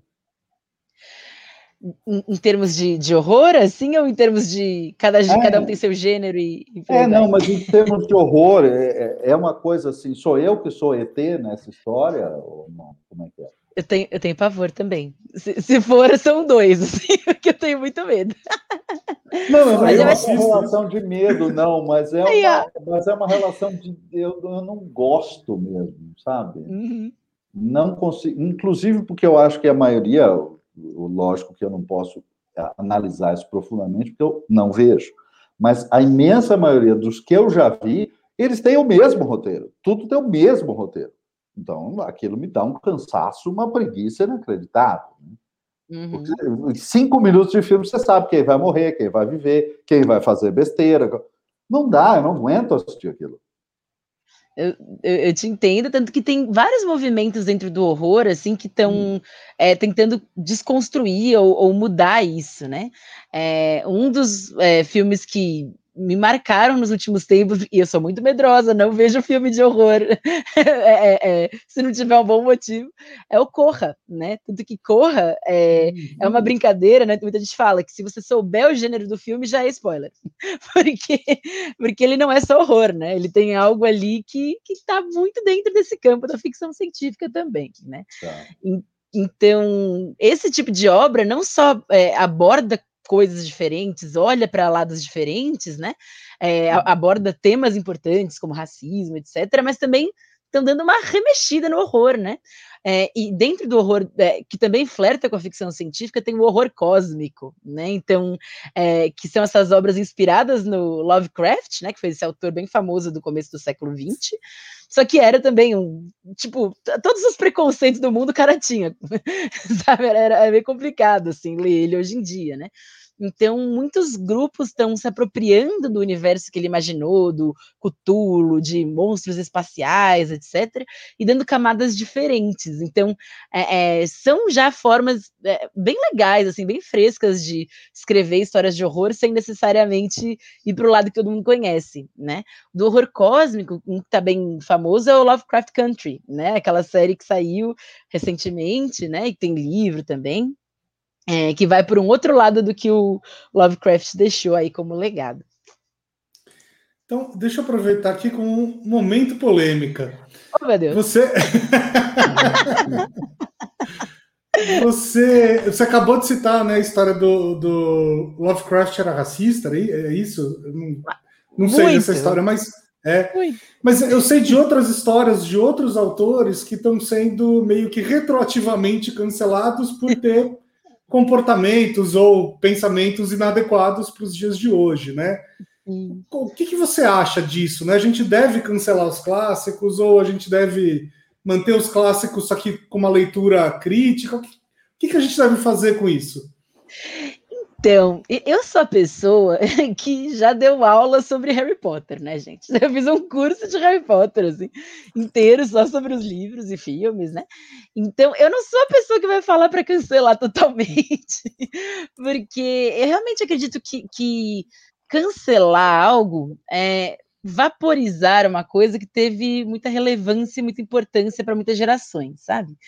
em, em termos de, de, horror, assim, ou em termos de cada, é, cada um tem seu gênero e. e é, não, mas em termos de horror, é, é, é uma coisa assim, sou eu que sou ET nessa história? Ou não? Como é que é? Eu tenho, eu tenho pavor também. Se, se for, são dois, [laughs] assim, porque eu tenho muito medo. [laughs] Não, não é uma relação de medo, não, mas é, [laughs] uma, mas é uma relação de. Eu, eu não gosto mesmo, sabe? Uhum. Não consigo. Inclusive porque eu acho que a maioria, Lógico que eu não posso é, analisar isso profundamente, porque eu não vejo. Mas a imensa maioria dos que eu já vi, eles têm o mesmo roteiro. Tudo tem o mesmo roteiro. Então, aquilo me dá um cansaço, uma preguiça inacreditável. Né? Uhum. cinco minutos de filme, você sabe quem vai morrer, quem vai viver, quem vai fazer besteira. Não dá, eu não aguento assistir aquilo. Eu, eu, eu, te entendo, tanto que tem vários movimentos dentro do horror, assim, que estão hum. é, tentando desconstruir ou, ou, mudar isso, né? É, um dos é, filmes que me marcaram nos últimos tempos, e eu sou muito medrosa, não vejo filme de horror [laughs] é, é, é, se não tiver um bom motivo, é o Corra, né? Tanto que Corra é, uhum. é uma brincadeira, né? Muita gente fala que se você souber o gênero do filme, já é spoiler, [laughs] porque, porque ele não é só horror, né? Ele tem algo ali que está muito dentro desse campo da ficção científica também, né? Tá. Então, esse tipo de obra não só é, aborda coisas diferentes, olha para lados diferentes, né? É, aborda temas importantes como racismo, etc., mas também estão dando uma remexida no horror, né? É, e dentro do horror, é, que também flerta com a ficção científica, tem o horror cósmico, né? Então, é, que são essas obras inspiradas no Lovecraft, né? Que foi esse autor bem famoso do começo do século XX. Só que era também um. Tipo, todos os preconceitos do mundo o cara tinha. [laughs] Sabe? Era, era meio complicado, assim, ler ele hoje em dia, né? Então, muitos grupos estão se apropriando do universo que ele imaginou, do Cthulhu, de monstros espaciais, etc., e dando camadas diferentes. Então, é, é, são já formas é, bem legais, assim, bem frescas de escrever histórias de horror sem necessariamente ir para o lado que todo mundo conhece, né? Do horror cósmico, um que está bem famoso é o Lovecraft Country, né? Aquela série que saiu recentemente, né? E tem livro também é, que vai por um outro lado do que o Lovecraft deixou aí como legado. Então, deixa eu aproveitar aqui com um momento polêmica. Oh, meu Deus. Você. [laughs] Você, você acabou de citar né, a história do, do Lovecraft era racista, é isso? Não, não sei dessa história, mas é. Mas eu sei de outras histórias de outros autores que estão sendo meio que retroativamente cancelados por ter [laughs] comportamentos ou pensamentos inadequados para os dias de hoje, né? O que, que você acha disso? Né? A gente deve cancelar os clássicos ou a gente deve manter os clássicos só que com uma leitura crítica? O que, que a gente deve fazer com isso? Então, eu sou a pessoa [laughs] que já deu aula sobre Harry Potter, né, gente? [laughs] Eu fiz um curso de Harry Potter, assim, inteiro, só sobre os livros e filmes, né? Então, eu não sou a pessoa que vai falar para cancelar [laughs] totalmente, porque eu realmente acredito que, que cancelar algo é vaporizar uma coisa que teve muita relevância e muita importância para muitas gerações, sabe?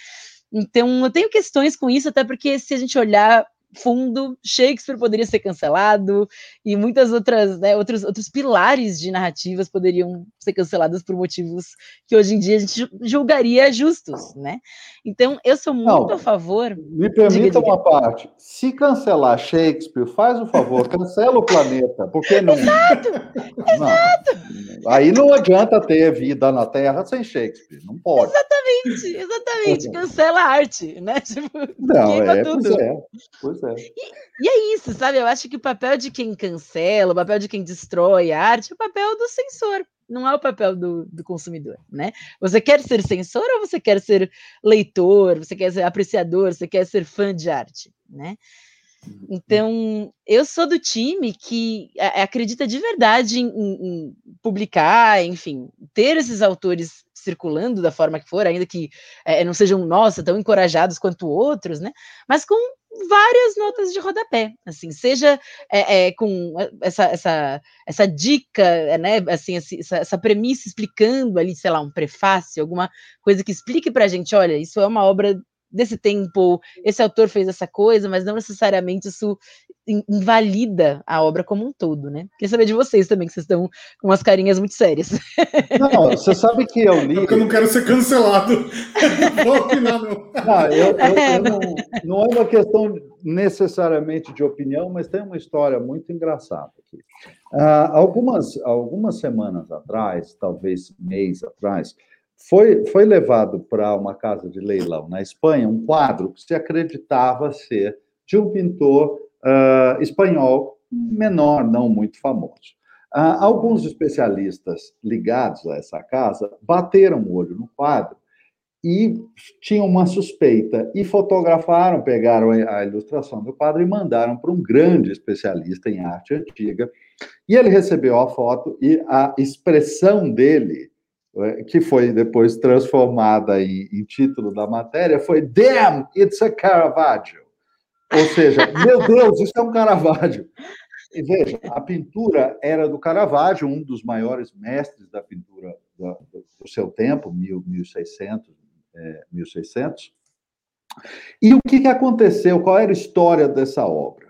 Então, eu tenho questões com isso, até porque se a gente olhar fundo, Shakespeare poderia ser cancelado e muitas outras, né, outros, outros pilares de narrativas poderiam ser cancelados por motivos que hoje em dia a gente julgaria justos, né? Então, eu sou muito Não, a favor. Me permita uma parte. Se cancelar Shakespeare, faz o favor, [laughs] cancela o planeta, porque não. Exato! Não. Exato! Aí não adianta ter vida na Terra sem Shakespeare, não pode. Exatamente, exatamente. Cancela a arte, né? [laughs] Tipo, não, é, tudo. Pois é, pois é. E, e, é isso, sabe? Eu acho que o papel de quem cancela, o papel de quem destrói a arte é o papel do censor não é o papel do, do, consumidor, né? Você quer ser censor ou você quer ser leitor, você quer ser apreciador, você quer ser fã de arte, né? Então, eu sou do time que acredita de verdade em, em, publicar, enfim, ter esses autores circulando da forma que for, ainda que é, não sejam, nossa, tão encorajados quanto outros, né? Mas com várias notas de rodapé, assim, seja é, é, com essa, essa, essa dica, né, assim, essa, essa premissa explicando ali, sei lá, um prefácio, alguma coisa que explique para a gente, olha, isso é uma obra desse tempo, esse autor fez essa coisa, mas não necessariamente isso invalida a obra como um todo, né? Queria saber de vocês também, que vocês estão com umas carinhas muito sérias. [laughs] Não, você sabe que eu li. Porque eu não quero ser cancelado. [laughs] Vou opinar, não. Não, eu, eu, eu não, não é uma questão necessariamente de opinião, mas tem uma história muito engraçada aqui. Uh, algumas, algumas semanas atrás, talvez mês atrás, foi, foi levado para uma casa de leilão na Espanha um quadro que se acreditava ser de um pintor uh, espanhol menor, não muito famoso. Uh, alguns especialistas ligados a essa casa bateram o olho no quadro e tinham uma suspeita e fotografaram, pegaram a ilustração do quadro e mandaram para um grande especialista em arte antiga. E ele recebeu a foto e a expressão dele que foi depois transformada em, em, título da matéria, foi Damn, it's a Caravaggio. Ou seja, [laughs] meu Deus, isso é um Caravaggio. E veja, a pintura era do Caravaggio, um dos maiores mestres da pintura do, seu tempo, 1600, é, 1600. E o que, que aconteceu? Qual era a história dessa obra?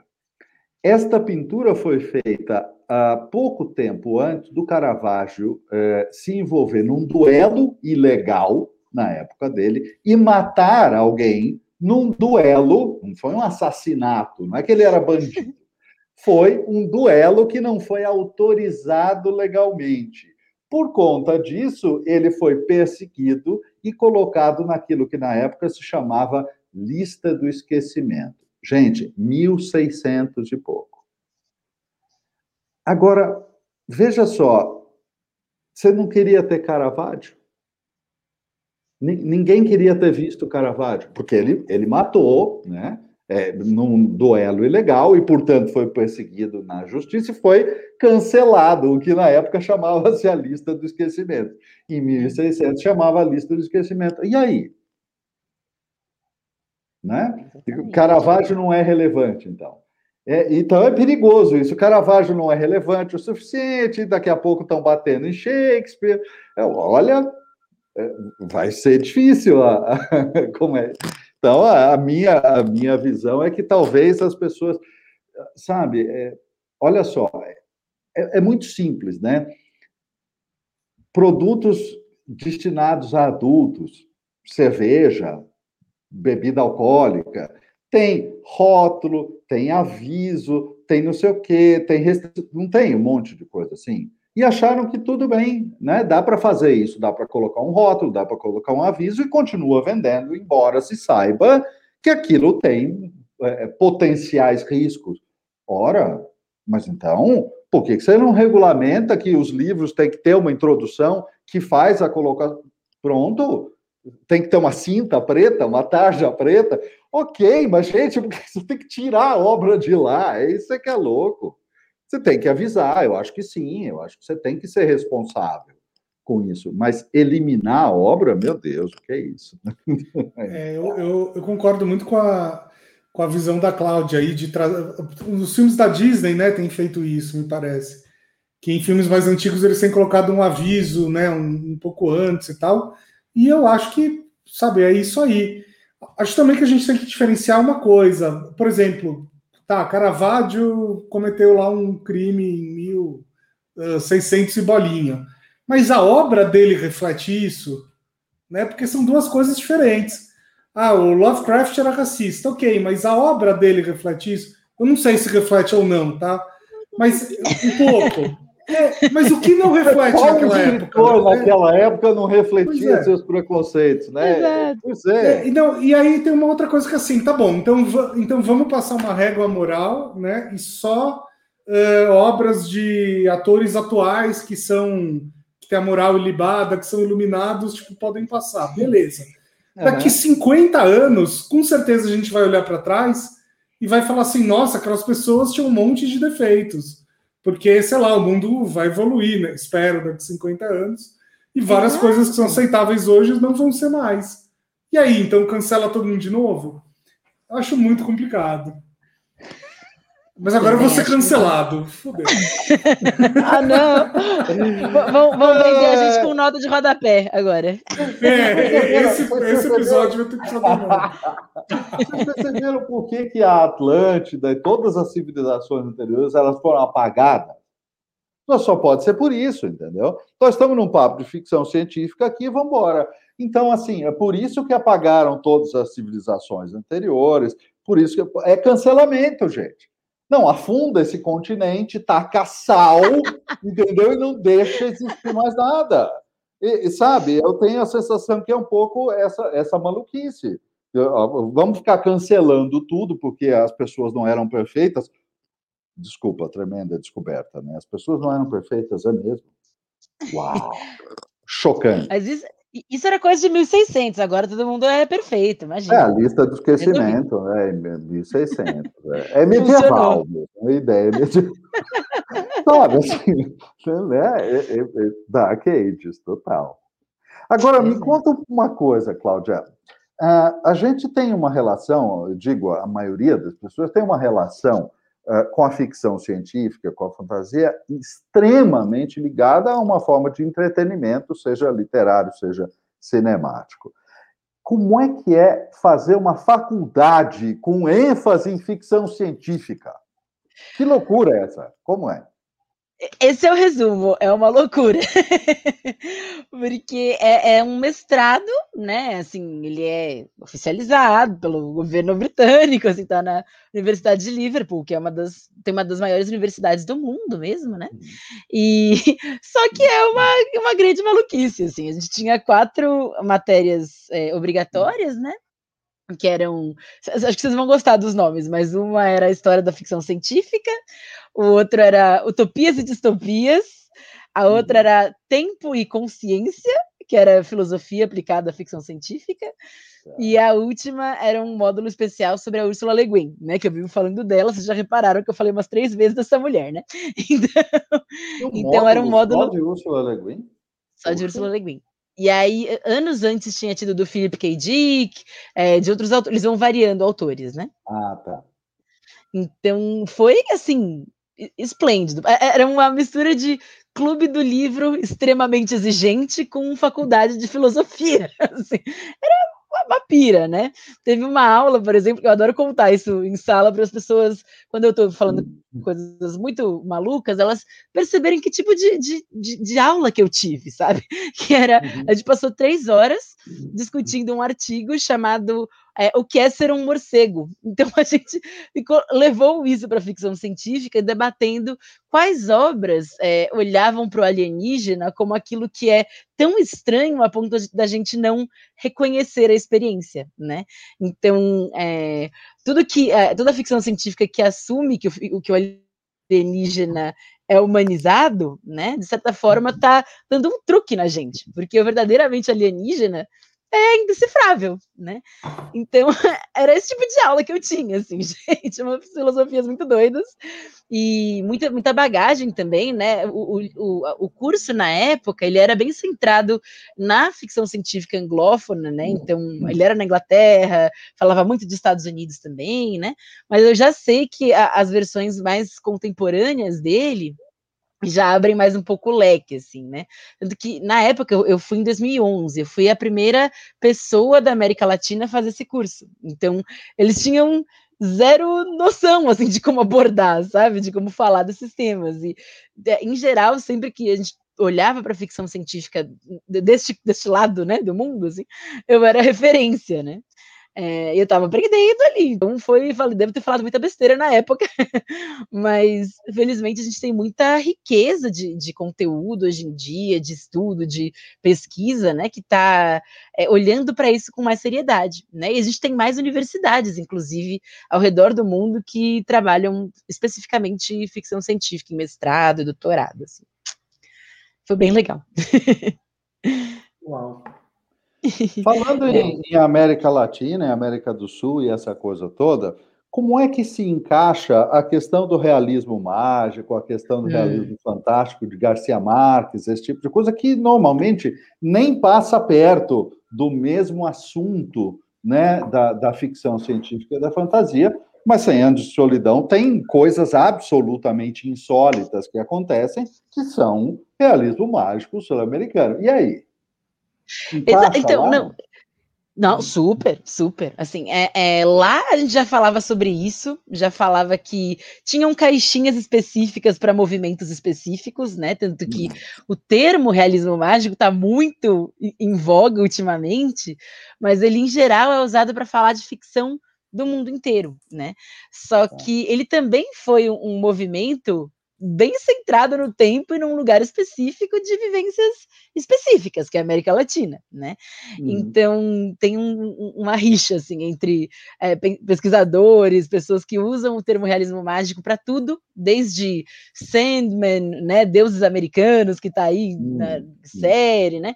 Esta pintura foi feita há pouco tempo antes do Caravaggio eh, se envolver num duelo ilegal, na época dele, e matar alguém num duelo, não foi um assassinato, não é que ele era bandido, [laughs] foi um duelo que não foi autorizado legalmente. Por conta disso, ele foi perseguido e colocado naquilo que na época se chamava lista do esquecimento. Gente, 1600 e pouco. Agora, veja só, você não queria ter Caravaggio? Ninguém queria ter visto Caravaggio, porque ele, ele matou, né? É, num duelo ilegal e, portanto, foi perseguido na justiça e foi cancelado, o que na época chamava-se a lista do esquecimento. Em 1600 chamava a lista do esquecimento. E aí? Né? Caravaggio não é relevante, então. É, então é perigoso isso. O Caravaggio não é relevante o suficiente, daqui a pouco estão batendo em Shakespeare. É, olha, é, vai ser difícil. A, a, [laughs] como é. Então, a, a, minha, a minha visão é que talvez as pessoas. Sabe, é, olha só, é, é muito simples, né? Produtos destinados a adultos, cerveja, bebida alcoólica. Tem rótulo, tem aviso, tem não sei o quê, tem restrição, não tem um monte de coisa assim. E acharam que tudo bem, né? Dá para fazer isso, dá para colocar um rótulo, dá para colocar um aviso e continua vendendo, embora se saiba que aquilo tem é, potenciais riscos. Ora, mas então, por que você não regulamenta que os livros têm que ter uma introdução que faz a colocação? Pronto, tem que ter uma cinta preta, uma tarja preta. Ok, mas, gente, [laughs] você tem que tirar a obra de lá. É isso é que é louco. Você tem que avisar, eu acho que sim, eu acho que você tem que ser responsável com isso. Mas eliminar a obra, meu Deus, o que é isso? [laughs] É, eu, eu, eu, concordo muito com a, com a visão da Cláudia aí de trazer. Os filmes da Disney, né, têm feito isso, me parece. Que em filmes mais antigos eles têm colocado um aviso, né, um, um pouco antes e tal. E eu acho que, sabe, é isso aí. Acho também que a gente tem que diferenciar uma coisa. Por exemplo, tá, Caravaggio cometeu lá um crime em 1600 e bolinha. Mas a obra dele reflete isso, né? Porque são duas coisas diferentes. Ah, o Lovecraft era racista, ok, mas a obra dele reflete isso? Eu não sei se reflete ou não, tá? Mas um pouco. É, mas o que não reflete Qual naquela época? Né? Naquela época não refletia é. seus preconceitos, né? Exato. Pois é. é e, não, e aí tem uma outra coisa que assim, tá bom, então, então vamos passar uma régua moral, né? E só uh, obras de atores atuais que são que têm a moral ilibada, que são iluminados, tipo, podem passar, beleza. Daqui 50 anos, com certeza a gente vai olhar para trás e vai falar assim: nossa, aquelas pessoas tinham um monte de defeitos. Porque, sei lá, o mundo vai evoluir, né? espero, daqui 50 anos. E várias é. coisas que são aceitáveis hoje não vão ser mais. E aí, então cancela todo mundo de novo? Acho muito complicado. Mas agora eu vou ser cancelado. Fudeu. [laughs] ah, não. Vão, vão vender a gente com nota de rodapé agora. É, esse, esse episódio vai ter que ser Vocês perceberam por que, que a Atlântida e todas as civilizações anteriores elas foram apagadas? Não só pode ser por isso, entendeu? Nós estamos num papo de ficção científica aqui, vamos embora. Então, assim, é por isso que apagaram todas as civilizações anteriores, por isso que é cancelamento, gente. Não, afunda esse continente, taca sal, entendeu? E não deixa existir mais nada. E, sabe, eu tenho a sensação que é um pouco essa, essa maluquice. Vamos ficar cancelando tudo porque as pessoas não eram perfeitas. Desculpa, tremenda descoberta, né? As pessoas não eram perfeitas, é mesmo? Uau! Chocante. Mas isso, isso era coisa de 1600, agora todo mundo é perfeito, imagina. É, a lista do esquecimento, é 1600. É, é medieval, mesmo, a ideia é medieval. [laughs] Sabe, assim, né? É, é, é, Dark Ages, total. Agora, me conta uma coisa, Cláudia. Uh, a gente tem uma relação, eu digo, a maioria das pessoas tem uma relação com a ficção científica, com a fantasia, extremamente ligada a uma forma de entretenimento, seja literário, seja cinemático. Como é que é fazer uma faculdade com ênfase em ficção científica? Que loucura é essa? Como é? Esse é o resumo, é uma loucura. [laughs] Porque é, é, um mestrado, né? Assim, ele é oficializado pelo governo britânico, assim, tá na Universidade de Liverpool, que é uma das, tem uma das maiores universidades do mundo mesmo, né? E [laughs] só que é uma, uma grande maluquice, assim. A gente tinha quatro matérias é, obrigatórias, né? que eram. Acho que vocês vão gostar dos nomes, mas uma era a história da ficção científica, o outro era Utopias e Distopias, a outra uhum. era Tempo e Consciência, que era filosofia aplicada à ficção científica, e tá. a última era um módulo especial sobre a Ursula Le Guin, né? Que eu vivo falando dela, vocês já repararam que eu falei umas três vezes dessa mulher, né? [laughs] Então, um então módulo, era um módulo. Só de Ursula Le Guin? Só de Ursula Le Guin. E aí, anos antes tinha tido do Philip K. Dick, é, de outros autores, eles vão variando autores, né? Ah, tá. Então, foi assim, esplêndido. É, era uma mistura de clube do livro extremamente exigente com faculdade de filosofia. [laughs] Assim, era uma pira, né? Teve uma aula, por exemplo, que eu adoro contar isso em sala para as pessoas, quando eu estou falando coisas muito malucas, elas perceberem que tipo de, de, de, de aula que eu tive, sabe? [laughs] Que era, uhum. a gente passou três horas discutindo um artigo chamado é, o que é ser um morcego. [laughs] Então a gente ficou, levou isso para a ficção científica, debatendo quais obras é, olhavam para o alienígena como aquilo que é tão estranho a ponto da gente não reconhecer a experiência, né? Então, é, tudo que é, toda ficção científica que assume que o, que o alienígena é humanizado, né? De certa forma, está dando um truque na gente, porque o verdadeiramente alienígena é indecifrável, né? Então, [laughs] era esse tipo de aula que eu tinha, assim, [laughs] gente, umas filosofias muito doidas e muita, muita bagagem também, né? O, o, o curso, na época, ele era bem centrado na ficção científica anglófona, né? Então, ele era na Inglaterra, falava muito dos Estados Unidos também, né? Mas eu já sei que a, as versões mais contemporâneas dele, já abrem mais um pouco o leque, assim, né? Tanto que, na época, eu fui em 2011, eu fui a primeira pessoa da América Latina a fazer esse curso. Então, eles tinham zero noção, assim, de como abordar, sabe? De como falar desses temas. E, em geral, sempre que a gente olhava para a ficção científica deste, deste lado, né, do mundo, assim, eu era referência, né? É, eu estava aprendendo ali, então foi, devo ter falado muita besteira na época, [laughs] mas felizmente a gente tem muita riqueza de, de conteúdo hoje em dia, de estudo, de pesquisa, né, que está é, olhando para isso com mais seriedade, né, e a gente tem mais universidades, inclusive, ao redor do mundo que trabalham especificamente ficção científica, em mestrado e doutorado, assim. Foi bem legal. [laughs] Uau! Falando [laughs] em, em, América Latina, em América do Sul e essa coisa toda, como é que se encaixa a questão do realismo mágico, a questão do hum. realismo fantástico de Garcia Marques, esse tipo de coisa que normalmente nem passa perto do mesmo assunto né, da, da ficção científica e da fantasia, mas 100 anos de solidão tem coisas absolutamente insólitas que acontecem, que são realismo mágico sul-americano. E aí? Então, não. Não, super, super. Assim, é, é, lá a gente já falava sobre isso, já falava que tinham caixinhas específicas para movimentos específicos, né? Tanto que o termo realismo mágico está muito em voga ultimamente, mas ele em geral é usado para falar de ficção do mundo inteiro, né? Só tá. que ele também foi um, um movimento bem centrado no tempo e num lugar específico de vivências específicas, que é a América Latina, né? Uhum. Então tem um, uma rixa assim entre é, pesquisadores, pessoas que usam o termo realismo mágico para tudo, desde Sandman, né, deuses americanos que está aí uhum. na série, né?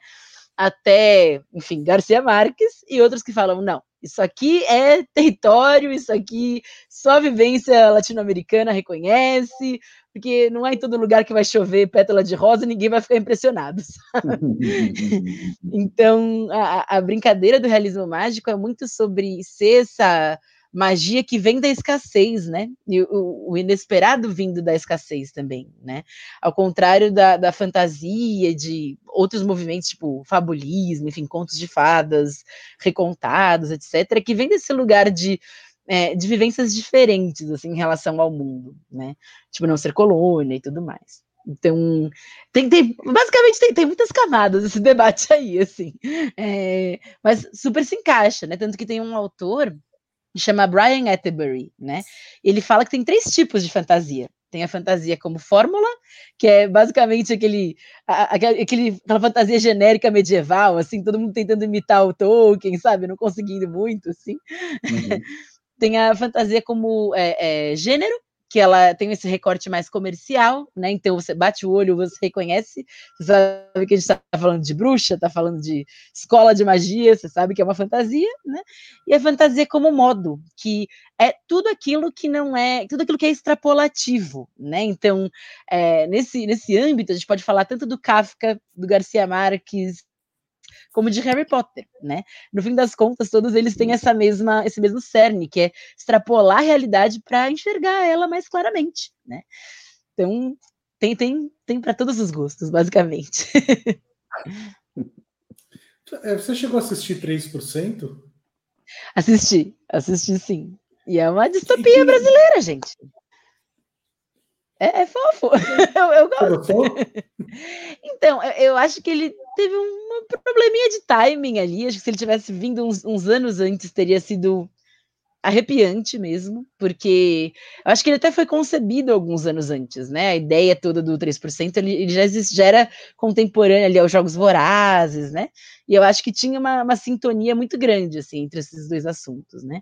Até, enfim, Garcia Marques e outros que falam não, isso aqui é território, isso aqui só a vivência latino-americana reconhece, porque não é em todo lugar que vai chover pétala de rosa e ninguém vai ficar impressionado. [laughs] [laughs] então, a, a, brincadeira do realismo mágico é muito sobre ser essa magia que vem da escassez, né? E o, o inesperado vindo da escassez também, né? Ao contrário da, da fantasia, de outros movimentos, tipo fabulismo, enfim, contos de fadas recontados, etc., que vem desse lugar de é, de vivências diferentes, assim, em relação ao mundo, né? Tipo, não ser colônia e tudo mais. Então, tem, tem basicamente tem, tem, muitas camadas esse debate aí, assim. É, mas super se encaixa, né? Tanto que tem um autor chama Brian Atterbury, né? Ele fala que tem três tipos de fantasia. Tem a fantasia como fórmula, que é basicamente aquele, aquele, aquela fantasia genérica medieval, assim, todo mundo tentando imitar o Tolkien, sabe? Não conseguindo muito, assim. Uhum. [laughs] tem a fantasia como é, é, gênero, que ela tem esse recorte mais comercial, né? Então você bate o olho, você reconhece, você sabe que a gente está falando de bruxa, está falando de escola de magia, você sabe que é uma fantasia, né? E a fantasia como modo, que é tudo aquilo que não é, tudo aquilo que é extrapolativo, né? Então, é, nesse, nesse âmbito, a gente pode falar tanto do Kafka, do Garcia Marques, como de Harry Potter, né? No fim das contas, todos eles têm essa mesma, esse mesmo cerne, que é extrapolar a realidade para enxergar ela mais claramente, né? Então, tem, tem, tem para todos os gostos, basicamente. [laughs] É, você chegou a assistir 3%? Assisti, assisti sim. E é uma distopia brasileira, gente. É, é fofo. [laughs] Eu, eu gosto. [laughs] então, eu acho que ele teve um probleminha de timing ali. Acho que se ele tivesse vindo uns, uns anos antes, teria sido arrepiante mesmo, porque eu acho que ele até foi concebido alguns anos antes, né? A ideia toda do 3%, ele, ele já, existe, já era contemporâneo ali aos Jogos Vorazes, né? E eu acho que tinha uma, uma sintonia muito grande, assim, entre esses dois assuntos, né?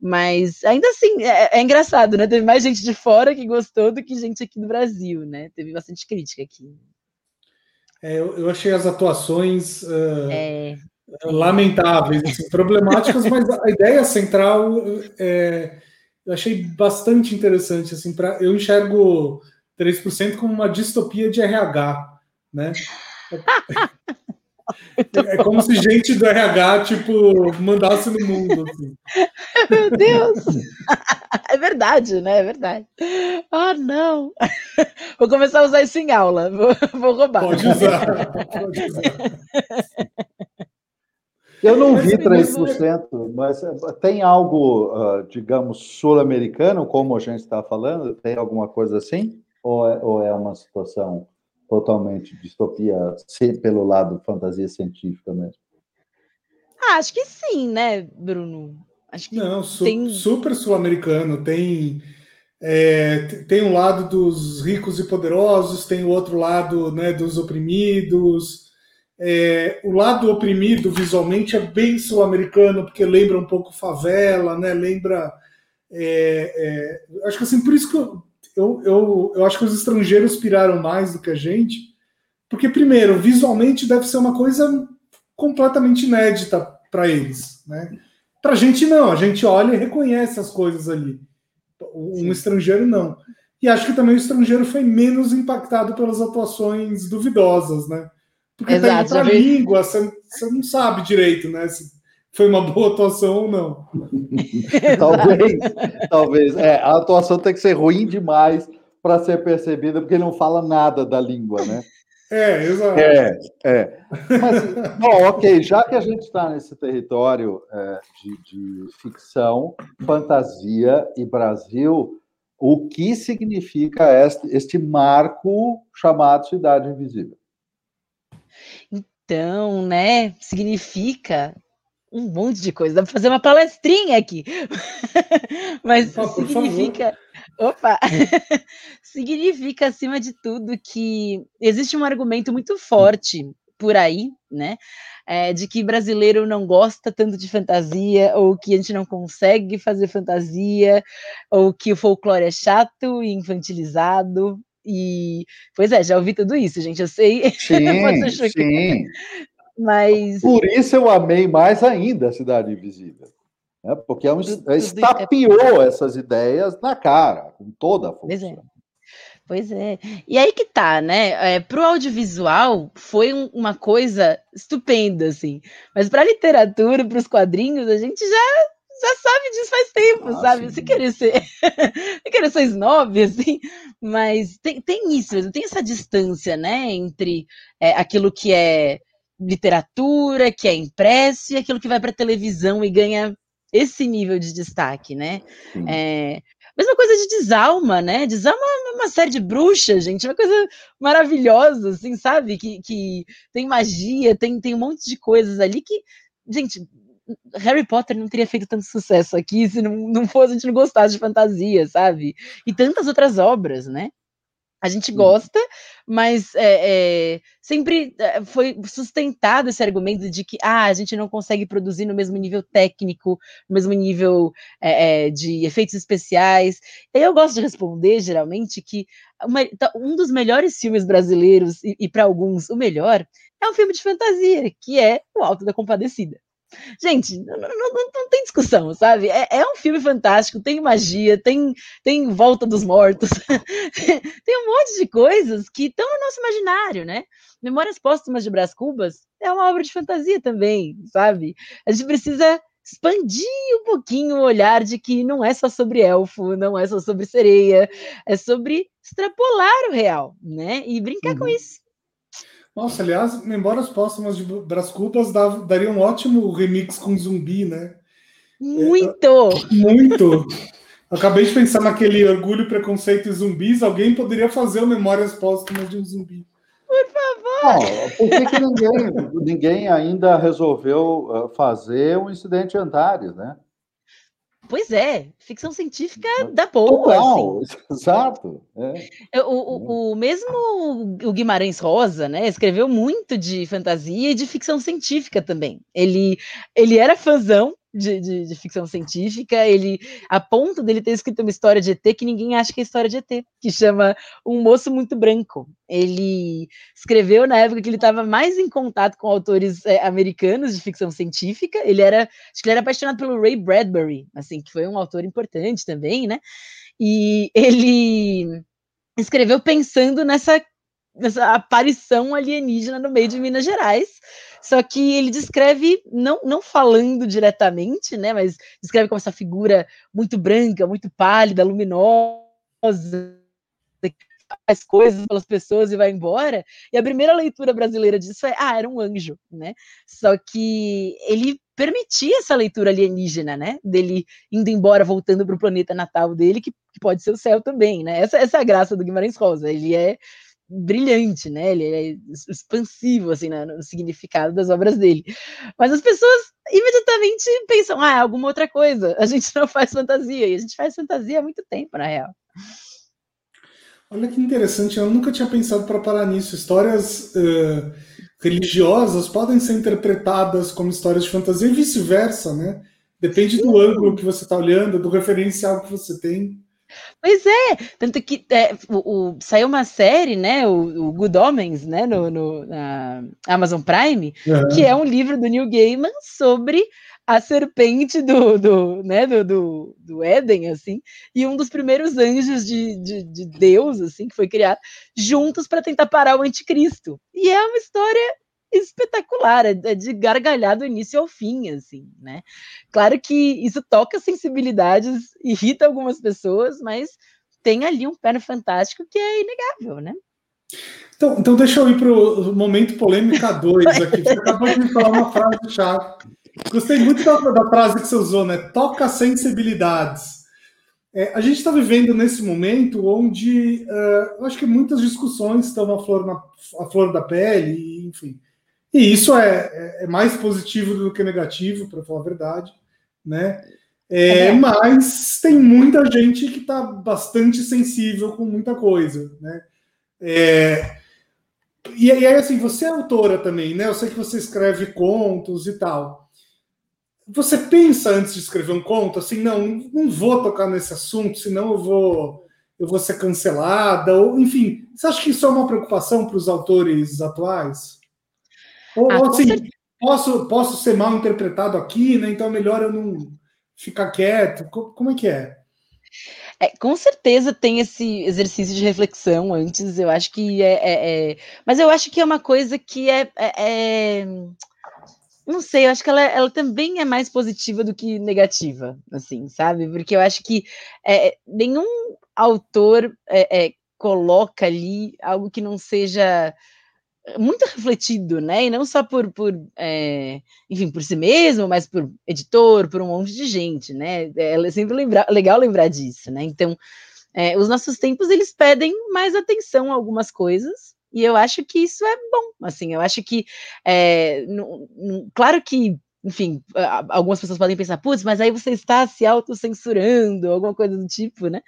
Mas ainda assim, é, é, engraçado, né? Teve mais gente de fora que gostou do que gente aqui do Brasil, né? Teve bastante crítica aqui. É, eu, eu, achei as atuações uh, é, lamentáveis, assim, problemáticas, mas a ideia central é, eu achei bastante interessante. Assim, pra, eu enxergo 3% como uma distopia de RH, né? [laughs] É como se gente do RH, tipo, mandasse no mundo. Assim. [laughs] Meu Deus! É verdade, né? É verdade. Ah, não! [laughs] Vou começar a usar isso em aula. Vou, vou roubar. Pode usar. Pode usar. Eu não vi 3%, mas eh, tem algo, ah, digamos, sul-americano, como a gente está falando? Tem alguma coisa assim? Ou é, ou é uma situação totalmente distopia pelo lado fantasia científica mesmo? Ah, acho que sim, né, Bruno? Acho que Não, su tem... super sul-americano. Tem, é, tem um lado dos ricos e poderosos, tem o outro lado né, dos oprimidos. É, o lado oprimido visualmente é bem sul-americano, porque lembra um pouco favela, né? Lembra. É, é, acho que assim, por isso que eu, eu, eu, eu acho que os estrangeiros piraram mais do que a gente, porque, primeiro, visualmente deve ser uma coisa completamente inédita para eles. Né? Para a gente, não, a gente olha e reconhece as coisas ali. Um Sim. estrangeiro, não. E acho que também o estrangeiro foi menos impactado pelas atuações duvidosas, né? Porque Exato, tá outra língua, você, você não sabe direito, né? Se foi uma boa atuação ou não. [laughs] talvez, talvez. É, a atuação tem que ser ruim demais para ser percebida, porque ele não fala nada da língua, né? É, exato. É, é. Mas, bom, ok, já que a gente está nesse território é, de, de ficção, fantasia e Brasil, o que significa este, este marco chamado Cidade Invisível? Então, né, significa um monte de coisa. Dá para fazer uma palestrinha aqui. [laughs] Mas oh, significa. Opa! [laughs] significa, acima de tudo, que existe um argumento muito forte por aí, né? É, de que brasileiro não gosta tanto de fantasia, ou que a gente não consegue fazer fantasia, ou que o folclore é chato e infantilizado. E, pois é, já ouvi tudo isso, gente. Eu sei. [laughs] Sim, sim. Mas. Por isso eu amei mais ainda a Cidade Invisível. Né? Porque é um, tudo, estapeou essas ideias na cara, com toda a força. Pois é. Pois é. E aí que tá, né? É, pro audiovisual foi um, uma coisa estupenda, assim. Mas pra literatura, pros quadrinhos, a gente já já sabe disso faz tempo, ah, sabe? Você querer ser. [laughs] Você querer ser snob, assim. Mas tem, tem isso, tem essa distância, né? Entre é, aquilo que é literatura, que é impresso, e aquilo que vai para televisão e ganha esse nível de destaque, né? É, mesma coisa de Desalma, né? Desalma é uma série de bruxas, gente, uma coisa maravilhosa, assim, sabe? Que, que tem magia, tem, tem um monte de coisas ali que, gente, Harry Potter não teria feito tanto sucesso aqui se não, não fosse a gente não gostasse de fantasia, sabe? E tantas outras obras, né? A gente gosta, mas é, é, sempre é, foi sustentado esse argumento de que ah, a gente não consegue produzir no mesmo nível técnico, no mesmo nível é, de efeitos especiais. Eu gosto de responder, geralmente, que uma, um dos melhores filmes brasileiros, e, e para alguns o melhor, é um filme de fantasia, que é O Alto da Compadecida. Gente, não, não, não, tem discussão, sabe? É, é, um filme fantástico, tem magia, tem, tem volta dos mortos, [laughs] tem um monte de coisas que estão no nosso imaginário, né? Memórias Póstumas de Brás Cubas é uma obra de fantasia também, sabe? A gente precisa expandir um pouquinho o olhar de que não é só sobre elfo, não é só sobre sereia, é sobre extrapolar o real, né? E brincar uhum. com isso. Nossa, aliás, Memórias Póstumas de Cubas daria um ótimo remix com zumbi, né? Muito! É, muito! Acabei de pensar naquele orgulho, preconceito e zumbis. Alguém poderia fazer o Memórias Póstumas de um zumbi. Por favor! Não, por que, que ninguém, ninguém ainda resolveu uh, fazer o um incidente Antares, né? Pois é, ficção científica da boa. Total, assim. [laughs] exato. É. O, o, o, mesmo o Guimarães Rosa, né, escreveu muito de fantasia e de ficção científica também. Ele, ele era fãzão de, de, de, ficção científica, ele a ponto dele ter escrito uma história de ET que ninguém acha que é história de ET, que chama Um Moço Muito Branco. Ele escreveu na época que ele estava mais em contato com autores é, americanos de ficção científica. Ele era, acho que ele era apaixonado pelo Ray Bradbury, assim, que foi um autor importante também, né? E ele escreveu pensando nessa, nessa aparição alienígena no meio de Minas Gerais só que ele descreve, não, não falando diretamente, né, mas descreve como essa figura muito branca, muito pálida, luminosa, faz coisas pelas pessoas e vai embora. E a primeira leitura brasileira disso é, ah, era um anjo, né? Só que ele permitia essa leitura alienígena, né? Dele indo embora, voltando para o planeta natal dele, que, que, pode ser o céu também, né? Essa, essa é a graça do Guimarães Rosa. Ele é brilhante, né? Ele é expansivo assim né? no significado das obras dele. Mas as pessoas imediatamente pensam, ah, é alguma outra coisa. A gente não faz fantasia e a gente faz fantasia há muito tempo, na real. Olha que interessante, eu nunca tinha pensado para parar nisso. Histórias uh, religiosas podem ser interpretadas como histórias de fantasia e vice-versa, né? Depende Sim. do ângulo que você está olhando, do referencial que você tem. Pois é, tanto que é, o, o, saiu uma série, né, o, o Good Omens, né, no, no na Amazon Prime, uhum. que é um livro do Neil Gaiman sobre a serpente do, do, né, do, do, do Éden, assim, e um dos primeiros anjos de, de, de Deus, assim, que foi criado, juntos para tentar parar o anticristo. E é uma história espetacular, é, é de gargalhar do início ao fim, assim, né? Claro que isso toca sensibilidades, irrita algumas pessoas, mas tem ali um pé fantástico que é inegável, né? Então, então deixa eu ir para o momento polêmica 2 aqui. Você acabou de falar uma frase chave. Gostei muito da, da, frase que você usou, né? Toca sensibilidades. É, a gente está vivendo nesse momento onde uh, eu acho que muitas discussões estão à flor, na, à flor da pele, enfim. E isso é, é, é mais positivo do que negativo, para falar a verdade, né? É, é. Mas tem muita gente que está bastante sensível com muita coisa, né? É, e, e aí, assim, você é autora também, né? Eu sei que você escreve contos e tal. Você pensa antes de escrever um conto, assim, não, não vou tocar nesse assunto, senão eu vou, eu vou ser cancelada, ou enfim. Você acha que isso é uma preocupação para os autores atuais? Ou, ah, assim, posso, posso ser mal interpretado aqui, né? Então é melhor eu não ficar quieto. Como é que é? É, com certeza tem esse exercício de reflexão antes, eu acho que é, é, é mas eu acho que é uma coisa que é, é, é não sei, eu acho que ela, ela, também é mais positiva do que negativa, assim, sabe? Porque eu acho que é, nenhum autor coloca ali algo que não seja muito refletido, né? E não só por, por é, enfim, por si mesmo, mas por editor, por um monte de gente, né? É sempre lembrar, legal lembrar disso, né? Então, é, os nossos tempos eles pedem mais atenção a algumas coisas. E eu acho que isso é bom, assim, eu acho que, é, claro que enfim, algumas pessoas podem pensar, putz, mas aí você está se autocensurando, alguma coisa do tipo, né?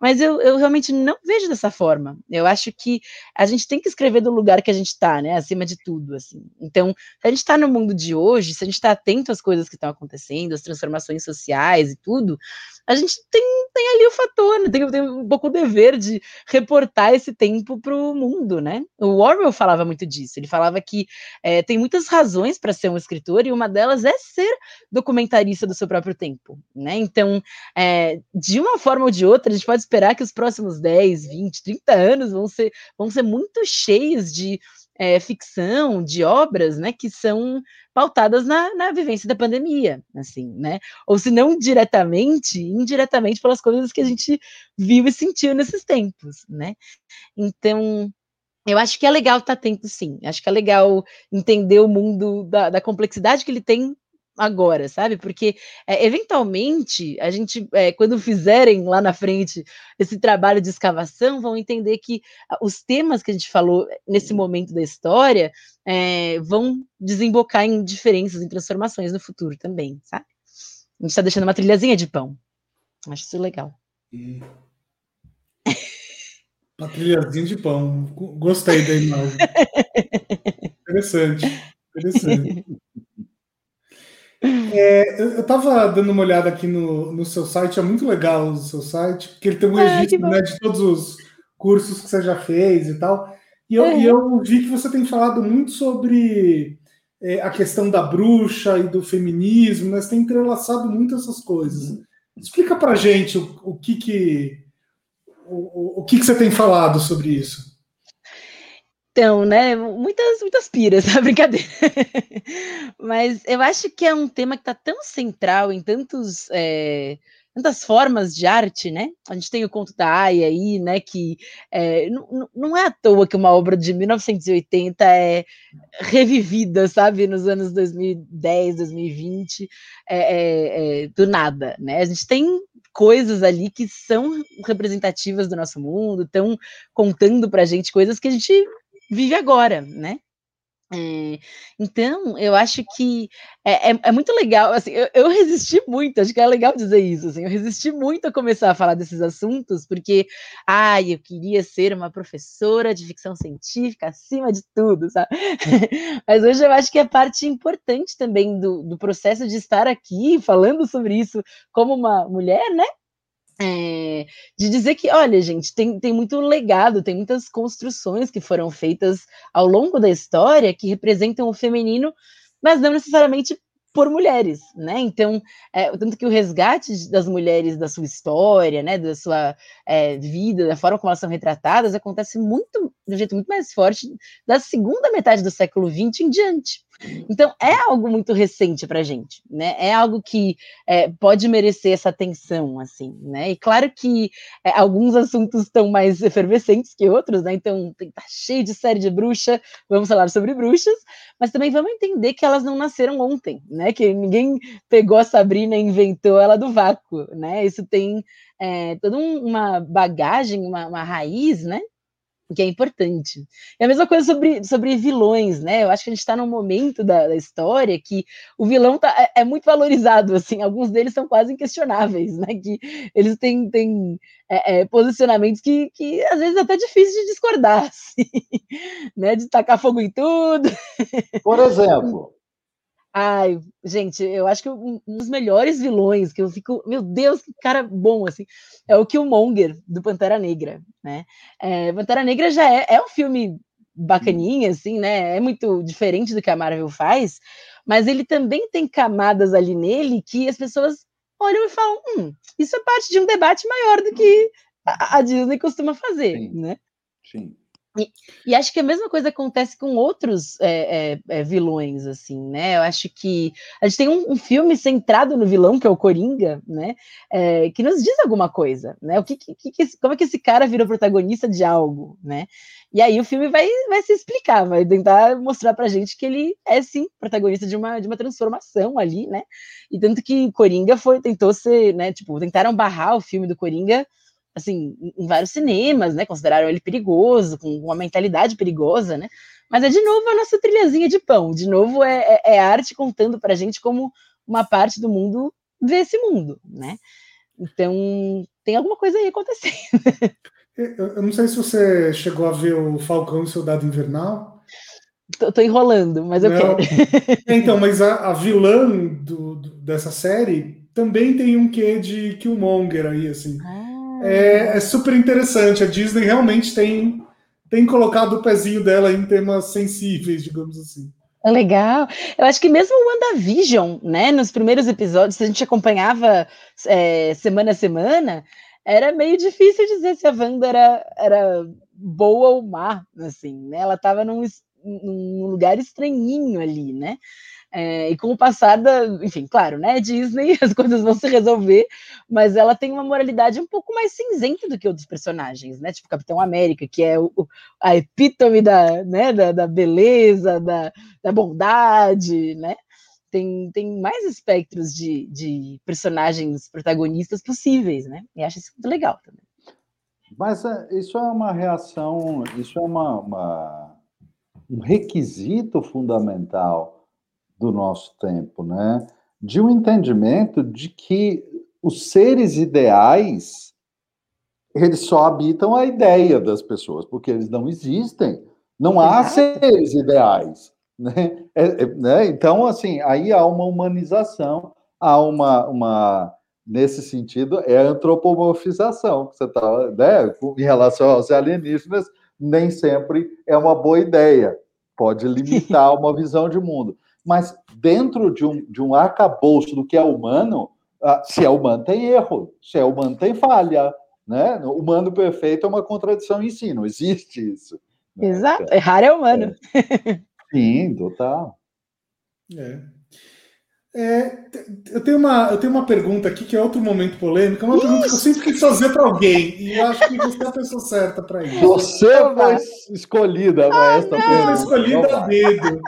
Mas eu, eu realmente não vejo dessa forma. Eu acho que a gente tem que escrever do lugar que a gente está, né? Acima de tudo, assim. Então, se a gente está no mundo de hoje, se a gente está atento às coisas que estão acontecendo, às transformações sociais e tudo, a gente tem, tem ali o fator, né? tem, tem um pouco o dever de reportar esse tempo para o mundo, né? O Orwell falava muito disso. Ele falava que é, tem muitas razões para ser um escritor e uma delas é ser documentarista do seu próprio tempo, né? Então, é, de uma forma ou de outra, a gente pode esperar que os próximos 10, 20, 30 anos vão ser, vão ser muito cheios de é, ficção, de obras, né, que são pautadas na, na vivência da pandemia, assim, né? Ou se não diretamente, indiretamente pelas coisas que a gente viu e sentiu nesses tempos, né? Então, eu acho que é legal estar atento, sim. Acho que é legal entender o mundo da, da complexidade que ele tem agora, sabe? Porque é, eventualmente a gente, é, quando fizerem lá na frente esse trabalho de escavação, vão entender que os temas que a gente falou nesse momento da história é, vão desembocar em diferenças, em transformações no futuro também, sabe? A gente está deixando uma trilhazinha de pão. Acho isso legal. E... Uma trilhazinha de pão. Gostei da imagem. [laughs] interessante. Interessante. É, eu estava dando uma olhada aqui no, no seu site, é muito legal o seu site, porque ele tem um registro ah, né, de todos os cursos que você já fez e tal. E eu, uhum. e eu vi que você tem falado muito sobre é, a questão da bruxa e do feminismo, né? Você tem entrelaçado muito essas coisas. Explica pra gente o, o que que o, o que que você tem falado sobre isso. Então, né, muitas, muitas piras, a [laughs] brincadeira. Mas eu acho que é um tema que está tão central em tantos, é, tantas formas de arte, né? A gente tem o conto da Aya aí, né, que é, não, é à toa que uma obra de 1980 é revivida, sabe, nos anos 2010, 2020, é, é, é, do nada, né? A gente tem coisas ali que são representativas do nosso mundo, estão contando para a gente coisas que a gente vive agora, né? É, então, eu acho que é, é, é muito legal, assim, eu, eu, resisti muito, acho que é legal dizer isso, assim, eu resisti muito a começar a falar desses assuntos, porque, ai, eu queria ser uma professora de ficção científica acima de tudo, sabe? [laughs] Mas hoje eu acho que é parte importante também do, do processo de estar aqui falando sobre isso como uma mulher, né? É, de dizer que, olha, gente, tem, tem muito legado, tem muitas construções que foram feitas ao longo da história que representam o feminino, mas não necessariamente por mulheres, né? Então, é, tanto que o resgate das mulheres da sua história, né, da sua é, vida, da forma como elas são retratadas, acontece muito, de um jeito muito mais forte da segunda metade do século XX em diante. Então, é algo muito recente para a gente, né? É algo que é, pode merecer essa atenção, assim, né? E claro que é, alguns assuntos estão mais efervescentes que outros, né? Então, tá cheio de série de bruxa, vamos falar sobre bruxas, mas também vamos entender que elas não nasceram ontem, né? Que ninguém pegou a Sabrina e inventou ela do vácuo, né? Isso tem é, toda uma bagagem, uma, uma raiz, né? Que é importante. É a mesma coisa sobre, sobre vilões, né? Eu acho que a gente está num momento da, da, história que o vilão tá, é, é, muito valorizado, assim, alguns deles são quase inquestionáveis, né? Que eles têm, têm é, é, posicionamentos que, que às vezes é até difícil de discordar, [laughs] assim, né? De tacar fogo em tudo. Por exemplo. Ai, gente, eu acho que um dos melhores vilões que eu fico, meu Deus, que cara bom, assim, é o Killmonger, do Pantera Negra, né? É, Pantera Negra já é, é um filme bacaninha, assim, né? É muito diferente do que a Marvel faz, mas ele também tem camadas ali nele que as pessoas olham e falam, hum, isso é parte de um debate maior do que a, a Disney costuma fazer, Sim. né? Sim. E, e, acho que a mesma coisa acontece com outros é, é, é, vilões, assim, né? Eu acho que a gente tem um, um filme centrado no vilão, que é o Coringa, né? É, que nos diz alguma coisa, né? O que, que, que, como é que esse cara virou protagonista de algo, né? E aí o filme vai, vai se explicar, vai tentar mostrar pra gente que ele é, sim, protagonista de uma, de uma transformação ali, né? E tanto que Coringa foi, tentou ser, né? Tipo, tentaram barrar o filme do Coringa assim, em vários cinemas, né? Consideraram ele perigoso, com uma mentalidade perigosa, né? Mas é de novo a nossa trilhazinha de pão, de novo é, é, é arte contando para a gente como uma parte do mundo vê esse mundo, né? Então tem alguma coisa aí acontecendo. Eu não sei se você chegou a ver o Falcão e o Soldado Invernal. Tô, tô enrolando, mas eu não. quero. Então, mas a, a vilã do, do, dessa série também tem um quê de Killmonger aí, assim. Ah é, é, super interessante. A Disney realmente tem, tem colocado o pezinho dela em temas sensíveis, digamos assim. É legal. Eu acho que mesmo o WandaVision, né, nos primeiros episódios, a gente acompanhava é, semana a semana, era meio difícil dizer se a Wanda era, era boa ou má, assim, né? Ela estava num, num lugar estranhinho ali, né? É, e com o passar da, enfim, claro, né? Disney, [laughs] as coisas vão se resolver, mas ela tem uma moralidade um pouco mais cinzenta do que outros personagens, né? Tipo Capitão América, que é o, a epítome da, né, da, da beleza, da, da bondade, né? tem, tem mais espectros de, de personagens protagonistas possíveis, né? E acho isso muito legal também. Mas é, isso é uma reação, isso é uma, uma, um requisito fundamental do nosso tempo, né? De um entendimento de que os seres ideais eles só habitam a ideia das pessoas, porque eles não existem. Não há seres ideais. Né? É, é, né? Então, assim, aí há uma humanização, há uma, uma nesse sentido, é a antropomorfização que você está, né? Em relação aos alienígenas, nem sempre é uma boa ideia, pode limitar uma visão de mundo. Mas dentro de um, de um arcabouço do que é humano, ah, se é humano tem erro, se é humano tem falha, né? O humano perfeito é uma contradição em si, não existe isso. Né? Exato, errar é humano. É. Sim, total. É. É, eu, tenho uma, eu tenho uma pergunta aqui que é outro momento polêmico, é uma pergunta que eu sempre quis fazer para alguém, e eu acho que você é a pessoa certa para isso. Você foi escolhida para esta pergunta. Foi escolhida a dedo.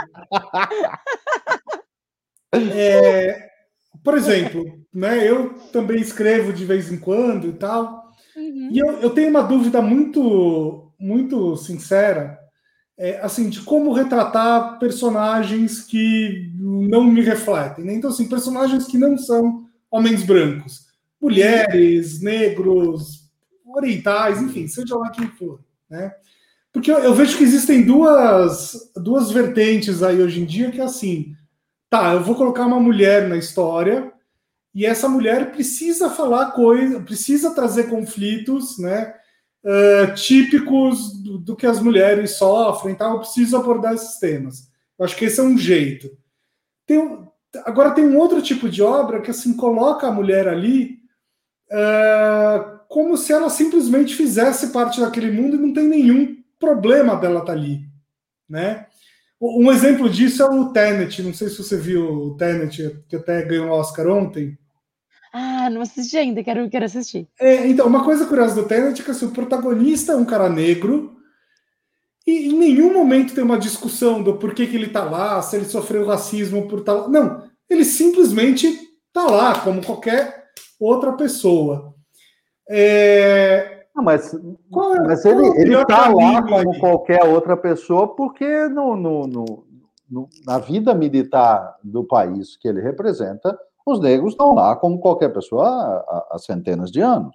É, por exemplo, né, eu também escrevo de vez em quando e tal, uhum. e eu, eu tenho uma dúvida muito, muito sincera é, assim, de como retratar personagens que não me refletem. Né? Então, assim, personagens que não são homens brancos, mulheres, negros, orientais, enfim, seja lá quem for, né? Porque eu, eu, vejo que existem duas, duas vertentes aí hoje em dia que é assim, tá, eu vou colocar uma mulher na história e essa mulher precisa falar coisa, precisa trazer conflitos, né? Uh, típicos do, do, que as mulheres sofrem, então eu preciso abordar esses temas. Eu acho que esse é um jeito. Tem, agora tem um outro tipo de obra que assim coloca a mulher ali uh, como se ela simplesmente fizesse parte daquele mundo e não tem nenhum problema dela estar tá ali, né? Um exemplo disso é o Tenet. Não sei se você viu o Tenet, que até ganhou o Oscar ontem. Ah, não assisti ainda, quero, quero assistir. É, então, uma coisa curiosa do Tenet é que assim, o protagonista é um cara negro e em nenhum momento tem uma discussão do porquê que ele tá lá, se ele sofreu racismo por tal. Não, ele simplesmente tá lá, como qualquer outra pessoa. É... Não, mas, qual, é mas ele, ele tá lá como qualquer outra pessoa, porque no, no, no, no, na vida militar do país que ele representa, os negros estão lá como qualquer pessoa há, há centenas de anos.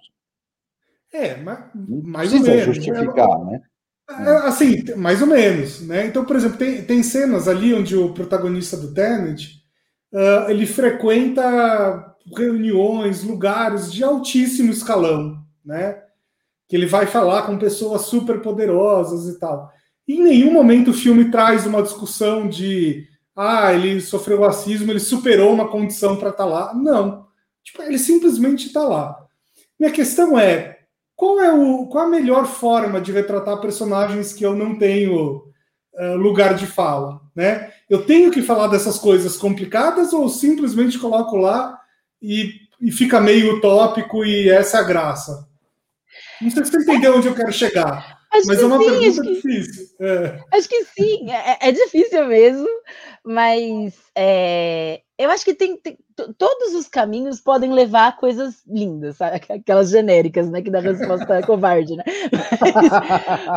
É, mas mais ou menos. justificar, né? É, assim, mais ou menos, né? Então, por exemplo, tem, tem cenas ali onde o protagonista do Tenet uh, ele frequenta reuniões, lugares de altíssimo escalão, né? Que ele vai falar com pessoas super poderosas e tal. E em nenhum momento o filme traz uma discussão de ah, ele sofreu racismo, ele superou uma condição para estar tá lá. Não. Tipo, ele simplesmente está lá. Minha questão é: qual é o, qual a melhor forma de retratar personagens que eu não tenho uh, lugar de fala? Né? Eu tenho que falar dessas coisas complicadas ou simplesmente coloco lá e, e fica meio utópico e essa é a graça? Não sei se você entendeu onde eu quero chegar. Acho mas é uma sim, pergunta que, difícil. É. Acho que sim, é, é difícil mesmo, mas é, eu acho que tem, tem, todos os caminhos podem levar a coisas lindas, sabe? aquelas genéricas, né? Que dá resposta [laughs] covarde, né? Mas,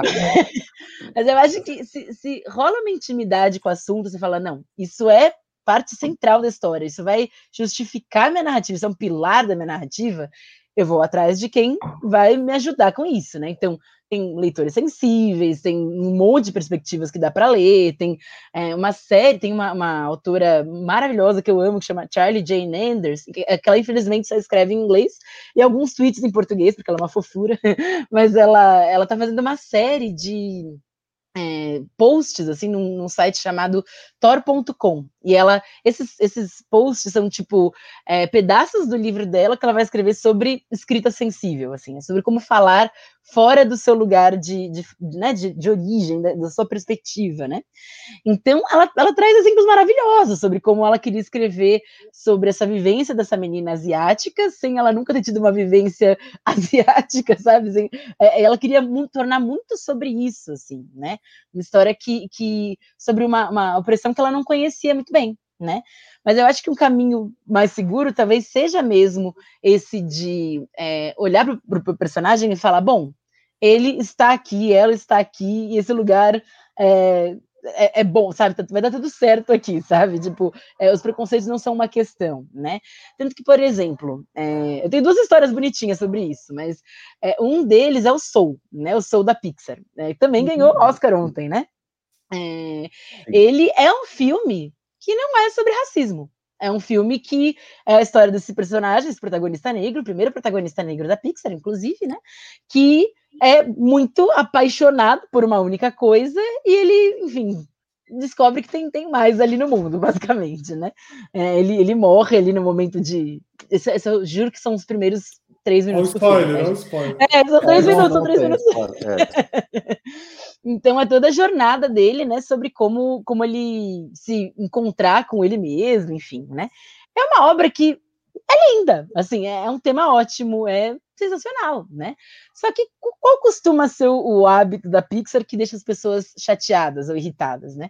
[laughs] mas, eu acho que se, se rola uma intimidade com o assunto, você fala, não, isso é parte central da história, isso vai justificar minha narrativa, isso é um pilar da minha narrativa, eu vou atrás de quem vai me ajudar com isso, né? Então, tem leitores sensíveis, tem um monte de perspectivas que dá para ler, tem é, uma série, tem uma, uma, autora maravilhosa que eu amo, que chama Charlie Jane Anders, que, que, ela infelizmente só escreve em inglês, e alguns tweets em português, porque ela é uma fofura, [laughs] mas ela, ela tá fazendo uma série de é, posts assim num, num, site chamado tor.com e ela esses, esses posts são tipo é, pedaços do livro dela que ela vai escrever sobre escrita sensível assim é sobre como falar fora do seu lugar de, de, né, de, de origem da, da, sua perspectiva né? Então ela, ela traz exemplos maravilhosos sobre como ela queria escrever sobre essa vivência dessa menina asiática sem ela nunca ter tido uma vivência [laughs] asiática sabe? É, ela queria muito, tornar muito sobre isso assim né? Uma história que, que sobre uma, uma opressão que ela não conhecia muito bem. né? Mas eu acho que um caminho mais seguro talvez seja mesmo esse de é, olhar para o personagem e falar, bom, ele está aqui, ela está aqui, e esse lugar é, é, é, bom, sabe? Vai dar tudo certo aqui, [laughs] sabe? Tipo, é, os preconceitos não são uma questão, né? Tanto que, por exemplo, é, eu tenho duas histórias bonitinhas sobre isso, mas é, um deles é o Soul, né? O Soul da Pixar, né? que também ganhou uhum. Oscar ontem, né? É, ele é um filme que não é sobre racismo. É um filme que é a história desse personagem, esse protagonista negro, o primeiro protagonista negro da Pixar, inclusive, né? Que é muito apaixonado por uma única coisa e ele, enfim, descobre que tem, tem mais ali no mundo, [laughs] basicamente, né? É, ele, ele morre ali no momento de. Esse, esse, eu juro que são os primeiros três minutos. Olha o spoiler, olha o spoiler. É, são três é, minutos, não, são três minutos. [laughs] Então é toda a jornada dele, né? Sobre como, como ele se encontrar com ele mesmo, enfim, né? É uma obra que é linda, assim, é, é um tema ótimo, é sensacional, né? Só que qual costuma ser o, o hábito da Pixar que deixa as pessoas chateadas ou irritadas, né?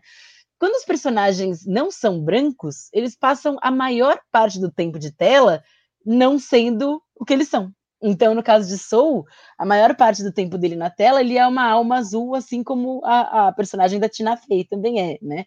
Quando os personagens não são brancos, eles passam a maior parte do tempo de tela não sendo o que eles são. Então, no caso de Soul, a maior parte do tempo dele na tela, ele é uma alma azul, assim como a, a personagem da Tina Fey também é, né?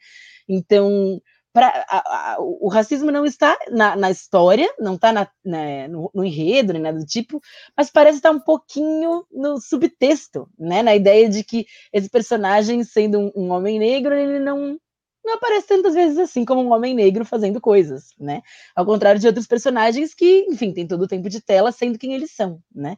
Então, pra, a, a, o racismo não está na, na história, não está né, no, no, enredo, nem nada do tipo, mas parece estar um pouquinho no subtexto, né? Na ideia de que esse personagem, sendo um, um homem negro, ele não não aparece tantas vezes assim como um homem negro fazendo coisas, né? Ao contrário de outros personagens que, enfim, tem todo o tempo de tela sendo quem eles são, né?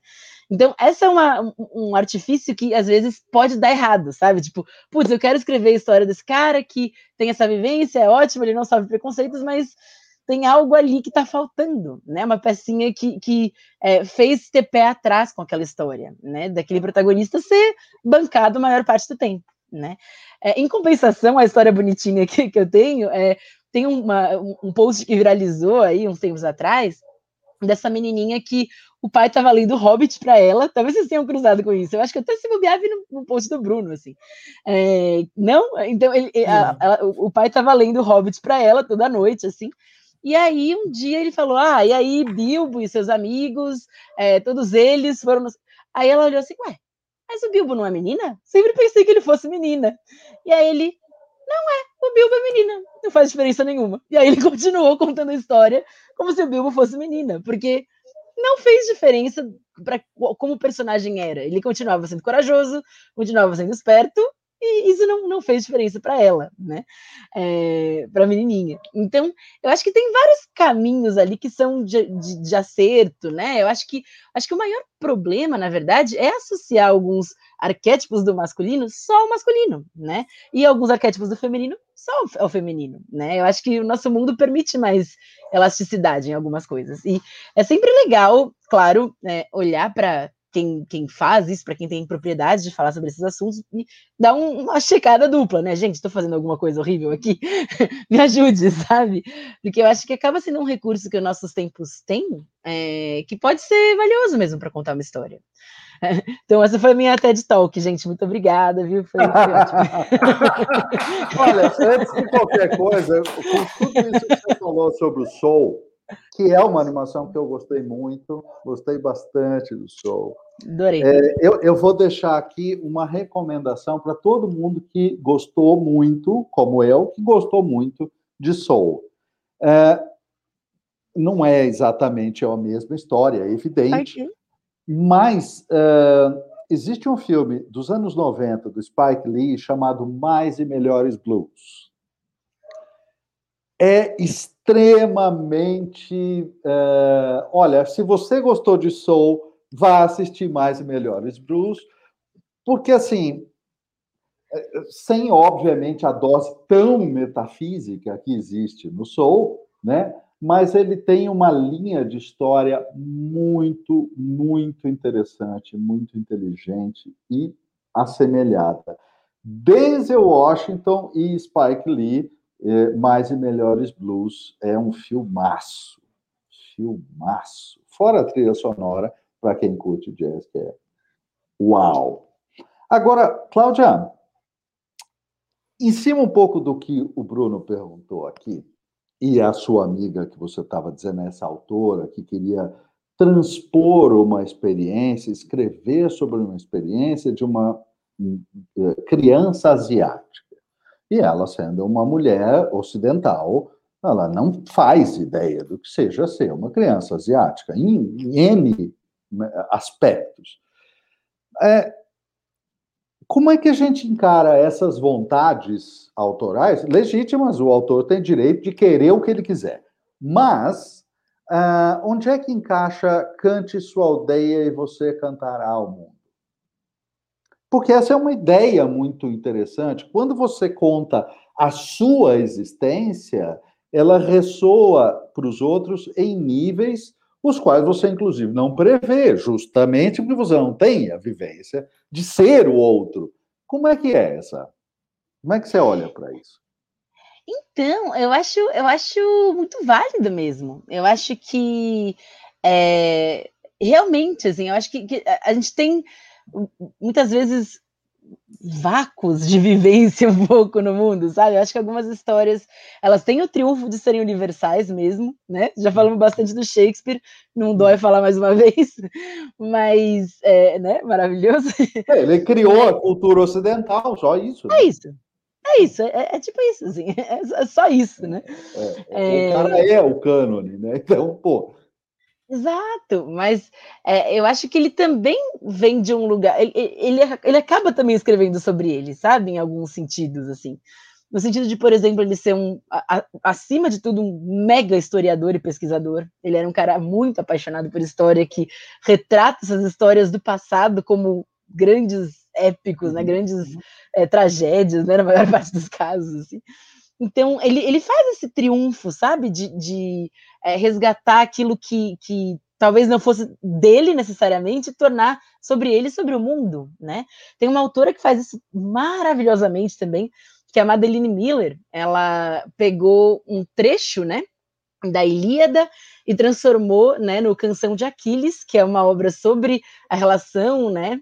Então, essa é uma, um artifício que às vezes pode dar errado, sabe? Tipo, putz, eu quero escrever a história desse cara que tem essa vivência, é ótimo, ele não sofre preconceitos, mas tem algo ali que está faltando, né? Uma pecinha que, que é, fez ter pé atrás com aquela história, né? Daquele protagonista ser bancado a maior parte do tempo né? É, em compensação, a história bonitinha que, que eu tenho é tem uma, um post que viralizou aí uns tempos atrás dessa menininha que o pai estava lendo Hobbit para ela. Talvez vocês tenham cruzado com isso. Eu acho que até se bobear no, no post do Bruno, assim. É, não, então ele, a, a, o pai estava lendo Hobbit para ela toda noite, assim. E aí um dia ele falou: Ah, e aí Bilbo e seus amigos, é, todos eles foram. Aí ela olhou assim: Ué, mas o Bilbo não é menina? Sempre pensei que ele fosse menina. E aí ele, não é, o Bilbo é menina, não faz diferença nenhuma. E aí ele [laughs] continuou contando a história como se o Bilbo fosse menina, porque não fez diferença para como o personagem era. Ele continuava sendo corajoso, continuava sendo esperto e isso não, não fez diferença para ela, né? É, para a menininha. Então, eu acho que tem vários caminhos ali que são de, de, de, acerto, né? Eu acho que acho que o maior problema, na verdade, é associar alguns arquétipos do masculino só ao masculino, né? E alguns arquétipos do feminino só ao feminino, né? Eu acho que o nosso mundo permite mais elasticidade em algumas coisas. E é sempre legal, claro, né, olhar para quem, quem faz isso, para quem tem propriedade de falar sobre esses assuntos, dá um, uma checada dupla, né? Gente, estou fazendo alguma coisa horrível aqui? [laughs] Me ajude, sabe? Porque eu acho que acaba sendo um recurso que os nossos tempos têm, é, que pode ser valioso mesmo para contar uma história. [laughs] Então, essa foi a minha TED Talk, gente. Muito obrigada, viu? Foi, foi. [laughs] Olha, antes de qualquer coisa, com tudo isso que você falou sobre o show, que é uma animação que eu gostei muito, gostei bastante do show. Adorei. É, eu, eu vou deixar aqui uma recomendação para todo mundo que gostou muito, como eu, que gostou muito de Soul. É, não é exatamente a mesma história, é evidente, mas é, existe um filme dos anos 90 do Spike Lee chamado Mais e Melhores Blues. É extremamente. É, olha, se você gostou de Soul, vá assistir mais e melhores blues, porque assim, é, sem obviamente a dose tão metafísica que existe no soul, né? Mas ele tem uma linha de história muito, muito interessante, muito inteligente e assemelhada. Denzel Washington e Spike Lee, é, Mais e Melhores Blues, é um filmaço, filmaço. Fora a trilha sonora, para quem curte jazz, que é uau. Agora, Cláudia, em cima um pouco do que o Bruno perguntou aqui, e a sua amiga que você estava dizendo, essa autora que queria transpor uma experiência, escrever sobre uma experiência de uma hum, eh, criança asiática. E ela, sendo uma mulher ocidental, ela não faz ideia do que seja ser uma criança asiática, em, em N né, aspectos. É, como é que a gente encara essas vontades autorais? Legítimas, o autor tem direito de querer o que ele quiser. Mas, uh, onde é que encaixa cante sua aldeia e você cantará ao mundo? Porque essa é uma ideia muito interessante. Quando você conta a sua existência, ela ressoa para os outros em níveis os quais você, inclusive, não prevê, justamente porque você não tem a vivência de ser o outro. Como é que é essa? Como é que você olha para isso? Então, eu acho, eu acho muito válido mesmo. Eu acho que é, realmente, assim, eu acho que, que a gente tem muitas vezes vácuos de vivência [laughs] um pouco no mundo, sabe? Eu acho que algumas histórias, elas têm o triunfo de serem universais mesmo, né? Já falamos bastante do Shakespeare, não dói falar mais uma [laughs] vez, mas, é, né? Maravilhoso. É, ele criou a cultura ocidental, só isso. Né? É isso. É isso, é, é, tipo isso, assim, [laughs] é, só isso, né? É, o cara é o cânone, né? Então, pô, Exato, mas é, eu acho que ele também vem de um lugar. Ele, ele, ele acaba também escrevendo sobre ele, sabe? Em alguns sentidos, assim. No sentido de, por exemplo, ele ser um, a, acima de tudo, um mega historiador e pesquisador. Ele era um cara muito apaixonado por história, que retrata essas histórias do passado como grandes épicos, né? Uhum, grandes uhum. é, tragédias, né? Na maior [laughs] parte dos casos, assim. Então, ele, ele faz esse triunfo, sabe? De, de é, resgatar aquilo que, que talvez não fosse dele necessariamente, tornar sobre ele sobre o mundo, né? Tem uma autora que faz isso maravilhosamente também, que é a Madeline Miller. Ela pegou um trecho, né? Da Ilíada e transformou, né, no Canção de Aquiles, que é uma obra sobre a relação, né,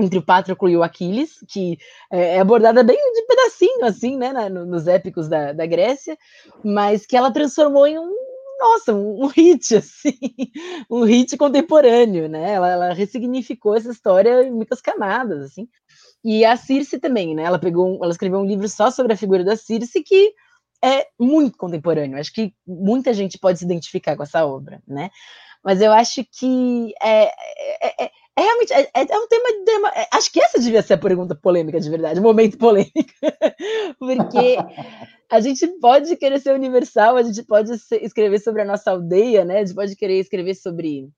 entre o Patroclo e o Aquiles, que é, é abordada bem de pedacinho, assim, né, nos épicos da, da Grécia, mas que ela transformou em um, nossa, um, um hit, [laughs] assim, um hit contemporâneo, né, ela, ela ressignificou essa história em muitas camadas, assim, e a Circe também, né, ela pegou, ela escreveu um livro só sobre a figura da Circe, que é muito contemporâneo, acho que muita gente pode se identificar com essa obra, né, mas eu acho que é, é, é é realmente é, é, é um tema, tema é, acho que essa devia ser a pergunta polêmica de verdade, o momento polêmico, [laughs] porque a gente pode querer ser universal, a gente pode escrever sobre a nossa aldeia, né? A gente pode querer escrever sobre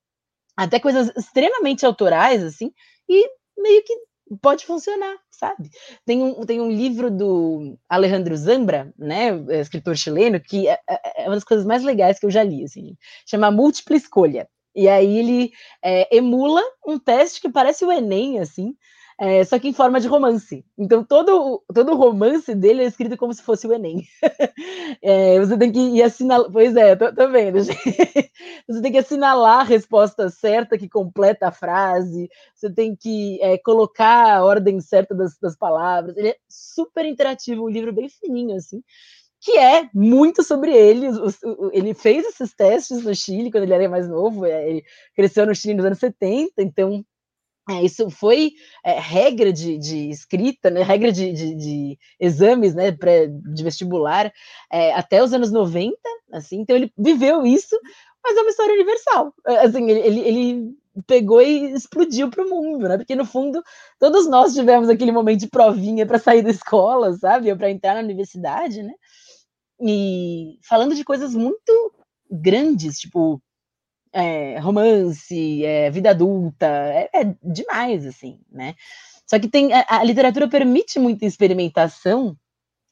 até coisas extremamente autorais, assim, e meio que pode funcionar, sabe? Tem um, tem um livro do Alejandro Zambra, né, escritor chileno, que é, é, é uma das coisas mais legais que eu já li, assim, chama Múltipla Escolha. E aí ele é, emula um teste que parece o Enem, assim, é, só que em forma de romance. Então todo, todo romance dele é escrito como se fosse o Enem. [laughs] é, você tem que ir assinalar. Pois é, tô, tô vendo. [laughs] você tem que assinalar a resposta certa que completa a frase, você tem que é, colocar a ordem certa das, das palavras. Ele é super interativo, um livro bem fininho, assim que é muito sobre ele. Ele fez esses testes no Chile quando ele era mais novo, é, ele cresceu no Chile nos anos 70, então é, isso foi é, regra de, de, escrita, né, regra de, de, de exames né, pré, de vestibular é, até os anos 90, assim, então ele viveu isso, mas é uma história universal. É, assim, ele, ele, pegou e explodiu para o mundo, né? Porque no fundo todos nós tivemos aquele momento de provinha para sair da escola, sabe? Ou para entrar na universidade, né? e falando de coisas muito grandes, tipo é, romance, é, vida adulta, é, é, demais, assim, né? Só que tem a, a literatura permite muita experimentação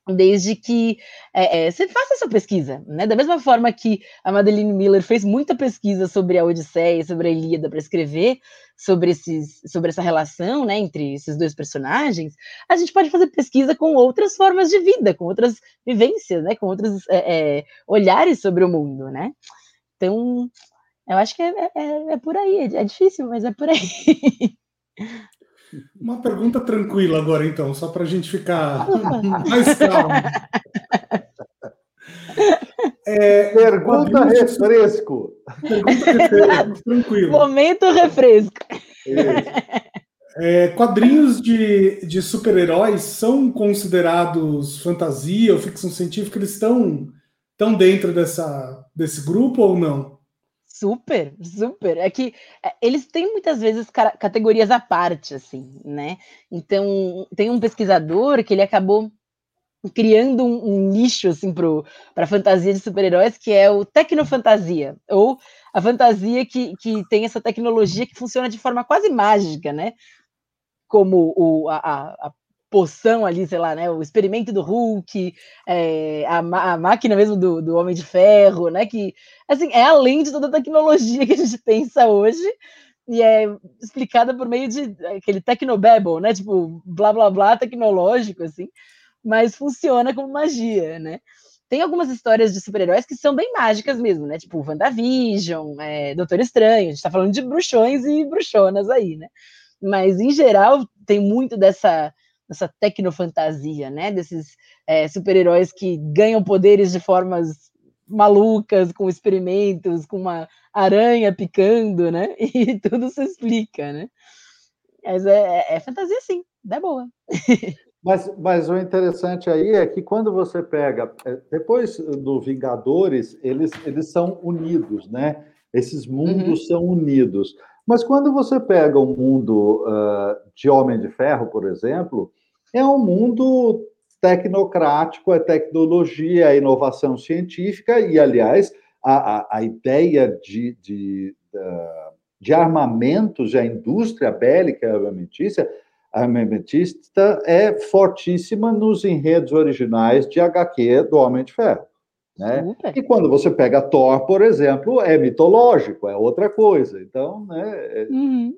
desde que é, é, você faça essa pesquisa, né? Da mesma forma que a Madeline Miller fez muita pesquisa sobre a Odisseia, sobre a Ilíada para escrever sobre, esses, sobre essa relação, né, entre esses dois personagens, a gente pode fazer pesquisa com outras formas de vida, com outras vivências, né? Com outros é, é olhares sobre o mundo, né? Então, eu acho que é, é, é por aí, é difícil, mas é por aí. [laughs] Uma pergunta tranquila agora, então, só para a gente ficar [laughs] mais calmo. É, Pergunta refresco. Pergunta refresco, tranquilo. Momento refresco. É, quadrinhos de, de super-heróis são considerados fantasia ou ficção científica? Eles estão, estão dentro dessa, desse grupo ou não? Super, super. É que é, eles têm muitas vezes categorias à parte, assim, né? Então, tem um pesquisador que ele acabou criando um, um nicho assim para fantasia de super-heróis que é o tecnofantasia ou a fantasia que, que tem essa tecnologia que funciona de forma quase mágica, né? Como o, a, a poção ali, sei lá, né? O experimento do Hulk, é, a, a, máquina mesmo do, do Homem de Ferro, né? Que assim é além de toda a tecnologia que a gente pensa hoje e é explicada por meio de aquele tecnobabble, né? Tipo blá blá blá tecnológico assim mas funciona como magia, né? Tem algumas histórias de super-heróis que são bem mágicas mesmo, né? Tipo WandaVision, é, Doutor Estranho, a gente tá falando de bruxões e bruxonas aí, né? Mas, em geral, tem muito dessa, dessa tecnofantasia, né? Desses é, super-heróis que ganham poderes de formas malucas, com experimentos, com uma aranha picando, né? [laughs] E tudo se explica, né? Mas é, é, é fantasia sim, é boa. [laughs] Mas, mas o interessante aí é que quando você pega, é, depois do Vingadores, eles, eles são unidos, né? Esses mundos uhum. são unidos. Mas quando você pega o um mundo uh, de Homem de Ferro, por exemplo, é um mundo tecnocrático, é tecnologia, é inovação científica, e, aliás, a, a, a ideia de, de, de armamentos, a indústria bélica armamentícia, armamentista é fortíssima nos enredos originais de HQ do Homem de Ferro. Né? E quando você pega Thor, por exemplo, é mitológico, é outra coisa. Então, né, é... uhum.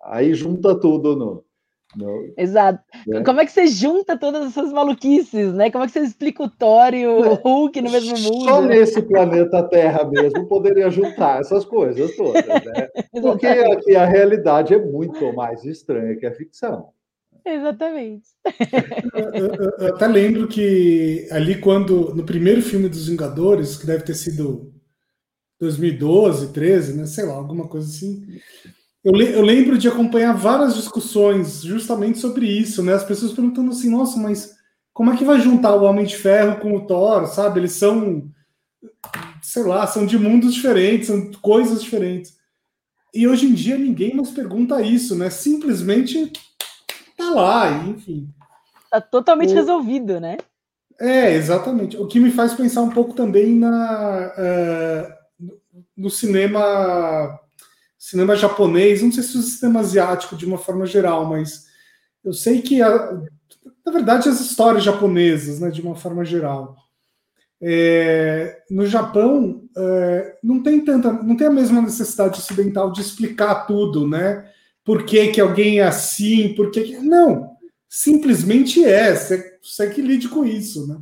aí junta tudo no, não. Exato. Né? Como é que você junta todas essas maluquices, né? Como é que você explica o Thor e o é. Hulk no mesmo mundo? Só nesse planeta Terra mesmo poderia juntar essas coisas todas, né? [laughs] Porque aqui a realidade é muito mais estranha que a ficção. Exatamente. Eu, eu, eu, até lembro que ali quando, no primeiro filme dos Vingadores, que deve ter sido 2012, 13, né? Sei lá, alguma coisa assim eu, le eu, lembro de acompanhar várias discussões justamente sobre isso, né? As pessoas perguntando assim, nossa, mas como é que vai juntar o Homem de Ferro com o Thor, sabe? Eles são, sei lá, são de mundos diferentes, são coisas diferentes. E hoje em dia ninguém nos pergunta isso, né? Simplesmente tá lá, enfim. Tá totalmente o... resolvido, né? É, exatamente. O que me faz pensar um pouco também na, uh, no cinema cinema japonês, não sei se o cinema asiático de uma forma geral, mas eu sei que, a, na verdade, as histórias japonesas, né, de uma forma geral. É, no Japão é, não tem tanta, não tem a mesma necessidade ocidental de explicar tudo, né? Por que, que alguém é assim, por que, que... não, simplesmente é. Você, você que lide com isso, né?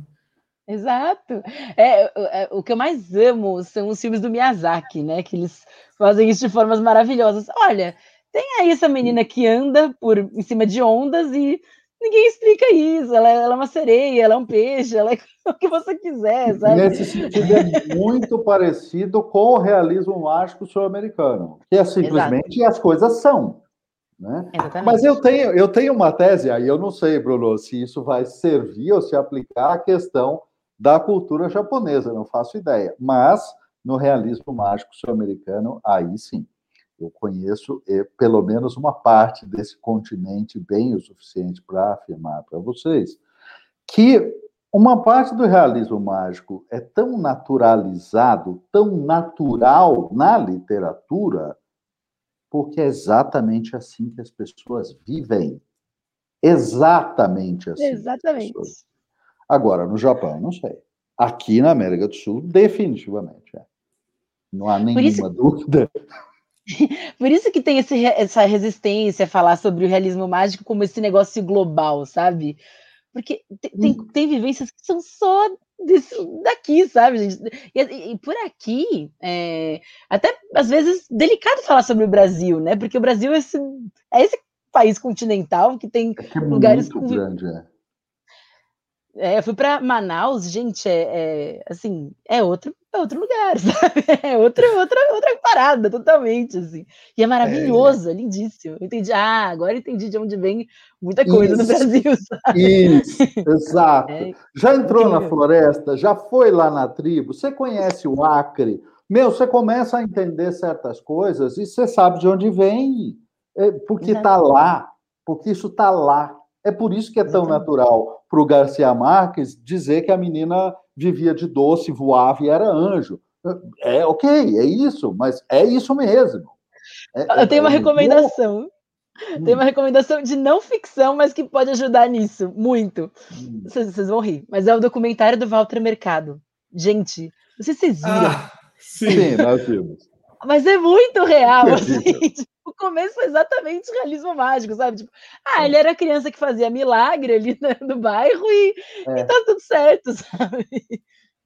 Exato. É, é, o que eu mais amo são os filmes do Miyazaki, né? Que eles fazem isso de formas maravilhosas. Olha, tem aí essa menina que anda por em cima de ondas e ninguém explica isso. Ela, ela é uma sereia, ela é um peixe, ela é [laughs] o que você quiser, sabe? Nesse sentido, é muito parecido com o realismo mágico sul-americano, que é simplesmente Exato. as coisas são. Né? Mas eu tenho, eu tenho uma tese, aí eu não sei, Bruno, se isso vai servir ou se aplicar à questão da cultura japonesa, não faço ideia. Mas no realismo mágico sul-americano, aí sim. Eu conheço é, pelo menos uma parte desse continente bem o suficiente para afirmar para vocês que uma parte do realismo mágico é tão naturalizado, tão natural na literatura, porque é exatamente assim que as pessoas vivem. Exatamente assim. Exatamente. Agora, no Japão, não sei. Aqui na América do Sul, definitivamente é. Não há nenhuma isso... dúvida. [laughs] Por isso que tem esse, essa resistência a falar sobre o realismo mágico como esse negócio global, sabe? Porque tem, hum. tem vivências que são só daqui, sabe, gente? E, e por aqui, é, até às vezes delicado falar sobre o Brasil, né? Porque o Brasil é esse, é esse país continental que tem é é lugares muito com... grande, é. É, eu fui para Manaus, gente, é, é, assim, é outro, é outro lugar, [laughs] sabe? É outra, outra, outra parada, totalmente, assim. E é maravilhoso, é, lindíssimo. Eu entendi, ah, agora entendi de onde vem muita coisa isso, no Brasil, [laughs] sabe? Isso, exato. É, já entrou na floresta, já foi lá na tribo, você conhece o Acre, meu, você começa a entender certas coisas e você sabe de onde vem, é, porque está lá, porque isso está lá. É por isso que é tão natural para o Garcia Marques dizer que a menina vivia de doce, voava e era anjo. É ok, é isso, mas é isso mesmo. É, Eu tenho uma é, recomendação. Hum. Tem uma recomendação de não ficção, mas que pode ajudar nisso, muito. Hum. Vocês, vocês, vão rir, mas é o documentário do Walter Mercado. Gente, não sei se vocês viram. Ah, sim. sim, nós vimos. Mas é muito real, [laughs] assim. O começo foi exatamente realismo mágico, sabe? Tipo, ah, ele era criança que fazia milagre ali no bairro e, é. e tá tudo certo, [laughs] sabe?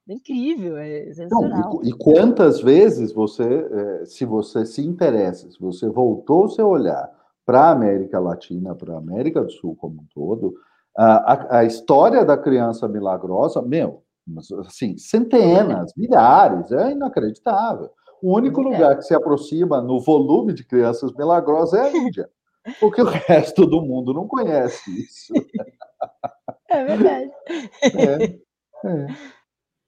É incrível, é sensacional. Não, e, e, quantas vezes você, é, se você se interessa, se você voltou o seu olhar para a América Latina, para a América do Sul como um todo, a, a, história da criança milagrosa, meu, assim, centenas, milhares, é inacreditável. O único lugar que se aproxima no volume de crianças milagrosas é a [laughs] Índia, porque o resto do mundo não conhece isso. É verdade. É, é.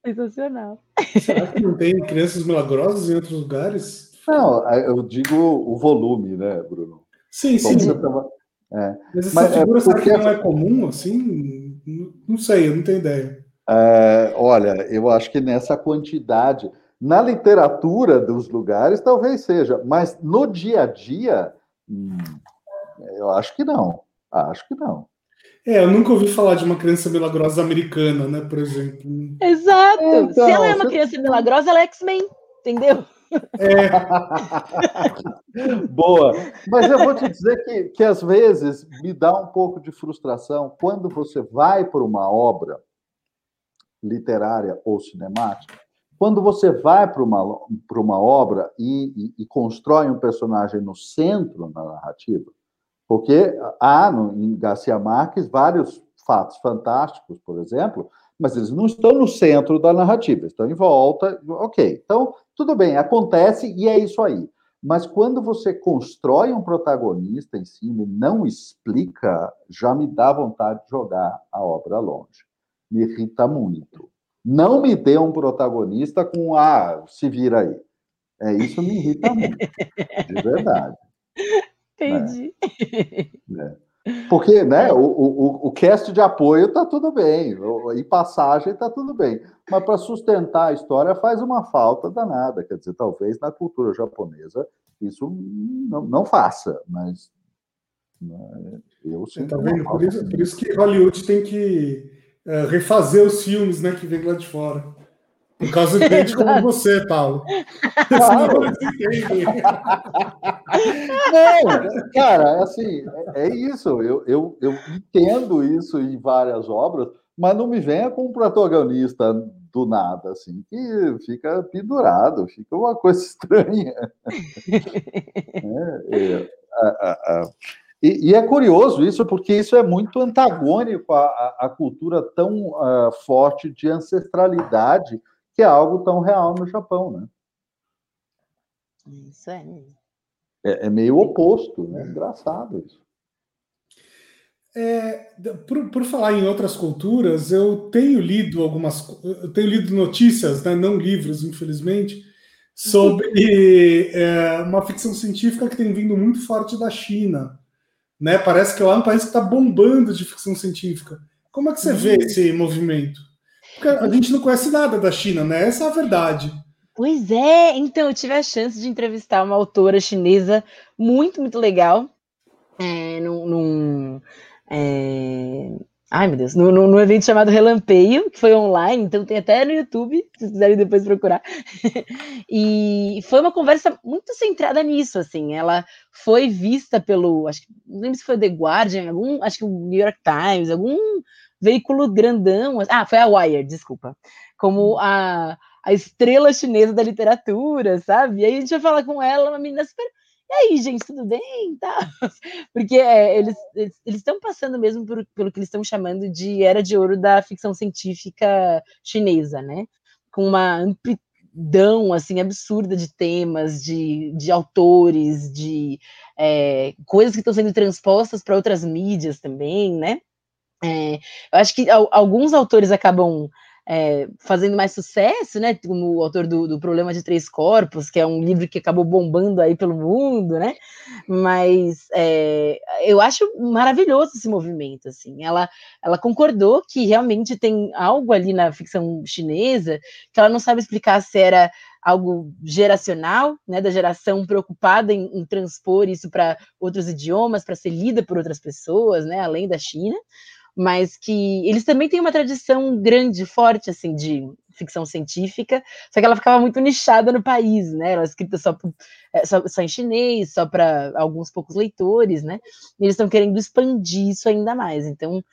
Sensacional. Será que não tem crianças milagrosas em outros lugares? Não, eu digo o volume, né, Bruno? Sim, sim. Tava... É. Mas essa Mas, é figura é será que não é comum, assim? Não sei, eu não tenho ideia. É, olha, eu acho que nessa quantidade, na literatura dos lugares, talvez seja, mas no dia a dia, hum, eu acho que não. Acho que não. É, eu nunca ouvi falar de uma criança milagrosa americana, né, por exemplo. Exato. Então, Se ela é uma criança milagrosa, ela é X-Men, entendeu? É. [laughs] Boa. Mas eu vou te dizer que, que às vezes me dá um pouco de frustração quando você vai para uma obra literária ou cinemática quando você vai para uma, uma obra e, e, e, constrói um personagem no centro da narrativa, porque há no, em Garcia Marques vários fatos fantásticos, por exemplo, mas eles não estão no centro da narrativa, estão em volta. Ok, então tudo bem, acontece e é isso aí. Mas quando você constrói um protagonista em cima e não explica, já me dá vontade de jogar a obra longe. Me irrita muito. Não me dê um protagonista com ah, se vira aí. É isso me irrita muito, de verdade. Entendi. É. Porque, né, o, o, o cast de apoio tá tudo bem, e passagem tá tudo bem, mas para sustentar a história faz uma falta danada. Quer dizer, talvez na cultura japonesa isso não, não faça, mas né, eu sim. Tá? Por isso, por isso que Hollywood tem que é, refazer os filmes né, que vem lá de fora. Por causa de gente como você, Paulo. Claro. [laughs] Não, cara, assim, é, é isso. Eu, eu, eu entendo isso em várias obras, mas não me venha com um protagonista do nada, assim, que fica pendurado, fica uma coisa [laughs] estranha. [laughs] é, é, a, a, a, e, e, é curioso isso, porque isso é muito antagônico à, à cultura tão uh, forte de ancestralidade, que é algo tão real no Japão, né? Isso é. É, é meio oposto, né? Engraçado isso. É, por, por, falar em outras culturas, eu tenho lido algumas, eu tenho lido notícias, né, não livros, infelizmente, sobre [laughs] é, uma ficção científica que tem vindo muito forte da China. Né? Parece que lá é um país que está bombando de ficção científica. Como é que você vê esse movimento? Porque a gente não conhece nada da China, né? Essa é a verdade. Pois é, então eu tive a chance de entrevistar uma autora chinesa muito, muito legal é, num, num é, Ai, meu Deus, no, no, no, evento chamado Relampeio, que foi online, então tem até no YouTube, se quiserem depois procurar. [laughs] e foi uma conversa muito centrada nisso, assim. Ela foi vista pelo, acho que não lembro se foi The Guardian, algum, acho que o New York Times, algum veículo grandão. Ah, foi a Wire, desculpa. Como hum. a, a estrela chinesa da literatura, sabe? E aí a gente vai falar com ela, uma menina super e aí, gente, tudo bem? Tá? [laughs] Porque é, eles estão passando mesmo por, pelo que eles estão chamando de era de ouro da ficção científica chinesa, né? Com uma amplidão assim absurda de temas, de, de autores, de é, coisas que estão sendo transpostas para outras mídias também, né? É, eu acho que alguns autores acabam é, fazendo mais sucesso, né? Como o autor do, do, Problema de Três Corpos, que é um livro que acabou bombando aí pelo mundo, né? Mas é, eu acho maravilhoso esse movimento, assim. Ela, ela concordou que realmente tem algo ali na ficção chinesa que ela não sabe explicar se era algo geracional, né, da geração preocupada em, em transpor isso para outros idiomas, para ser lida por outras pessoas, né, além da China, mas que eles também têm uma tradição grande, forte, assim, de ficção científica, só que ela ficava muito nichada no país, né? Ela é escrita só, é, só, só em chinês, só para alguns poucos leitores, né? E eles estão querendo expandir isso ainda mais. Então,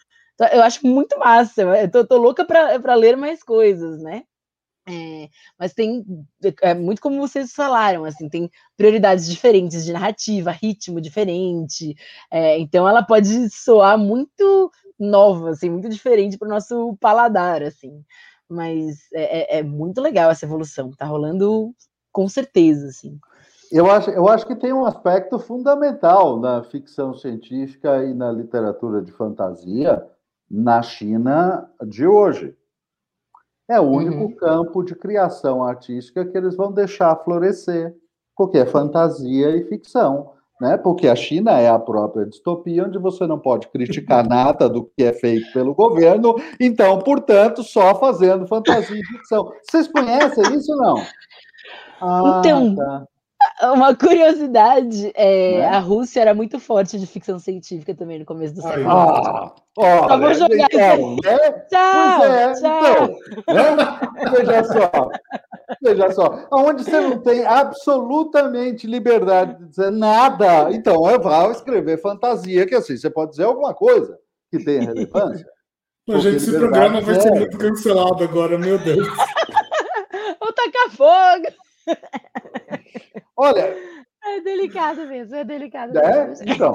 eu acho muito massa. Eu tô, tô louca para ler mais coisas, né? É, mas tem é muito como vocês falaram, assim, tem prioridades diferentes de narrativa, ritmo diferente, é, então ela pode soar muito nova, assim, muito diferente para o nosso paladar, assim. Mas é, é, é, muito legal essa evolução, tá rolando com certeza, assim. Eu acho, eu acho que tem um aspecto fundamental na ficção científica e na literatura de fantasia na China de hoje. É o único uhum. campo de criação artística que eles vão deixar florescer, porque é fantasia e ficção né? Porque a China é a própria distopia, onde você não pode criticar [laughs] nada do que é feito pelo governo, então, portanto, só fazendo fantasia e ficção. Vocês conhecem isso ou não? Ah, então, tá. Uma curiosidade, é, né? a Rússia era muito forte de ficção científica também no começo do século. Ah, olha, Só vou jogar então, né? Tchau, é, tchau. Então, né? Veja só, veja só, onde você não tem absolutamente liberdade de dizer nada, então eu vou escrever fantasia, que assim, você pode dizer alguma coisa que tenha relevância. [laughs] Gente, esse programa vai ser muito cancelado agora, meu Deus. [laughs] Vou tacar fogo. [laughs] Olha. É delicado mesmo, é delicado. É? Mesmo. Então.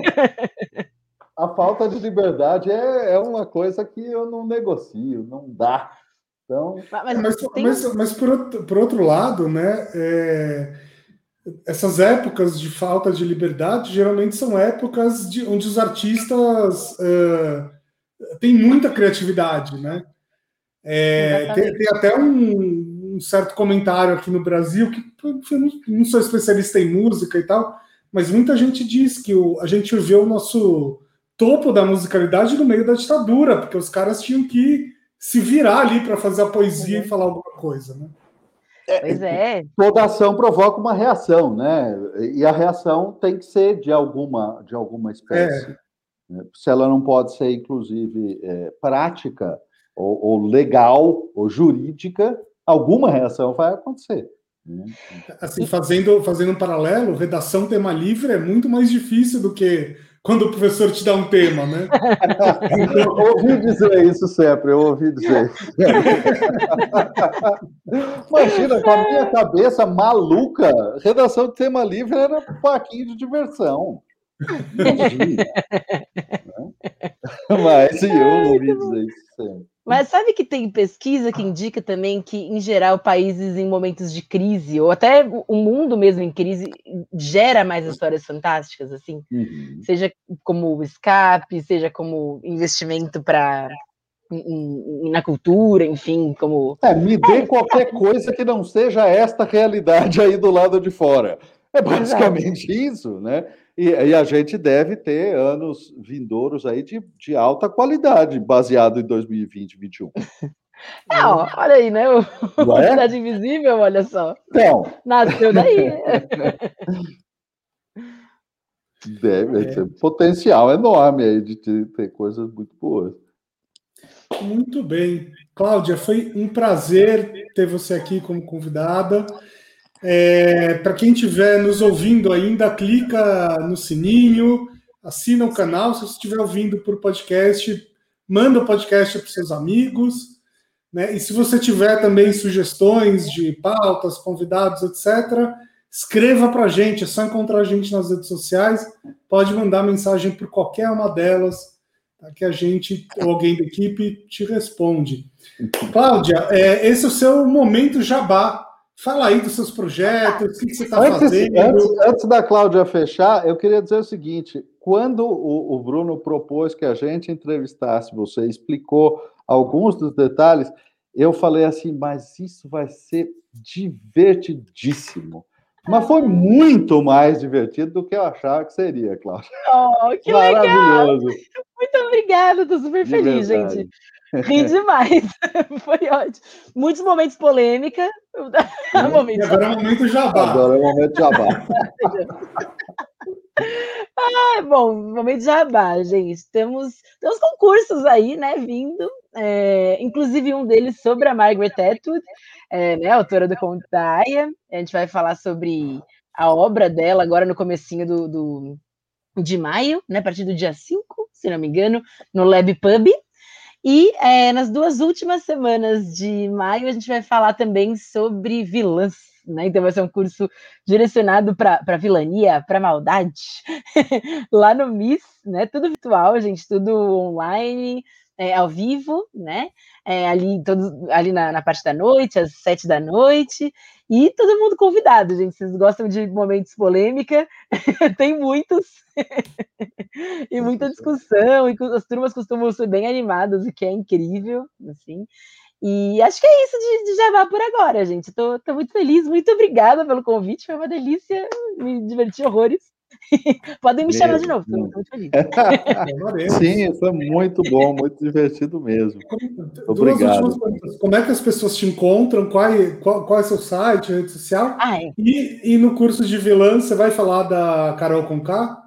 A falta de liberdade é, é uma coisa que eu não negocio, não dá. Então... Mas, mas, tem... mas, mas por, outro, por outro lado, né? É, essas épocas de falta de liberdade geralmente são épocas de, onde os artistas uh, têm muita criatividade, né? É, tem, tem, até um, um certo comentário aqui no Brasil, que não sou especialista em música e tal, mas muita gente diz que o, a gente viveu o nosso topo da musicalidade no meio da ditadura, porque os caras tinham que se virar ali para fazer a poesia uhum. e falar alguma coisa, né? É, pois é. Toda ação provoca uma reação, né? E a reação tem que ser de alguma, de alguma espécie. É. Se ela não pode ser, inclusive, é, prática, ou, ou, legal, ou jurídica, alguma reação vai acontecer. Né? Assim, fazendo, fazendo um paralelo, redação tema livre é muito mais difícil do que quando o professor te dá um tema, né? eu ouvi dizer isso sempre, eu ouvi dizer isso. [laughs] Imagina, com a minha cabeça maluca, redação de tema livre era um paquinho de diversão. [laughs] Mas eu ouvi dizer isso sempre. Mas sabe que tem pesquisa que indica também que, em geral, países em momentos de crise, ou até o mundo mesmo em crise, gera mais histórias fantásticas, assim? Uhum. Seja como escape, seja como investimento para na cultura, enfim, como. É, me dê é, qualquer é. coisa que não seja esta realidade aí do lado de fora. É basicamente Exato. isso, né? E, e, a gente deve ter anos vindouros aí de, de alta qualidade, baseado em 2020, 2021. É, ó, olha aí, né? O [laughs] Cidade é? Invisível, olha só. Então. Nasceu daí. [laughs] Deve é. ter potencial enorme aí de ter, ter coisas muito boas. Muito bem. Cláudia, foi um prazer ter você aqui como convidada. É, Para quem estiver nos ouvindo ainda, clica no sininho, assina o canal. Se você estiver ouvindo por podcast, manda o podcast para seus amigos. Né? E se você tiver também sugestões de pautas, convidados, etc., Escreva para a gente, é só encontrar a gente nas redes sociais. Pode mandar mensagem por qualquer uma delas, tá? que a gente, ou alguém da equipe, te responde. Cláudia, é, esse é o seu momento jabá. Fala aí dos seus projetos, o que, que você está fazendo. Antes, antes, da Cláudia fechar, eu queria dizer o seguinte: quando o, o Bruno propôs que a gente entrevistasse você, explicou alguns dos detalhes, eu falei assim, mas isso vai ser divertidíssimo. Mas foi muito mais divertido do que eu achava que seria, Cláudia. Oh, que Maravilhoso. legal! Muito obrigada, estou super De feliz, verdade. gente. Ri [laughs] demais. [laughs] Foi ótimo. Muitos momentos polêmica. [laughs] Momento agora é o momento jabá. Agora é o momento jabá. ah, bom, momento jabá, gente. Temos, temos concursos aí, né, vindo. É, inclusive um deles sobre a Margaret Atwood é, né, autora do Conto da Aya. A gente vai falar sobre a obra dela agora no comecinho do, do, de maio, né, a partir do dia 5, se não me engano, no Lab Pub. E é, nas duas últimas semanas de maio, a gente vai falar também sobre vilãs. Né? Então, vai ser um curso direcionado para vilania, para maldade, [laughs] lá no MIS, né? Tudo virtual, gente, tudo online é, ao vivo, né? É, ali todo, ali na, na, parte da noite, às sete da noite, e todo mundo convidado, gente. Vocês gostam de momentos polêmica? [laughs] Tem muitos, [laughs] e muita discussão, e as turmas costumam ser bem animadas, o que é incrível, assim. E acho que é isso de, de Java por agora, gente. Estou muito feliz, muito obrigada pelo convite, foi uma delícia, me diverti horrores. [laughs] Podem me chamar de novo, estou muito feliz. Sim, foi muito bom, muito divertido mesmo. Obrigado. Como é que as pessoas te encontram? Qual é, qual, qual é seu site, rede social? Ah, é. e, e no curso de vilã, você vai falar da Carol Conká?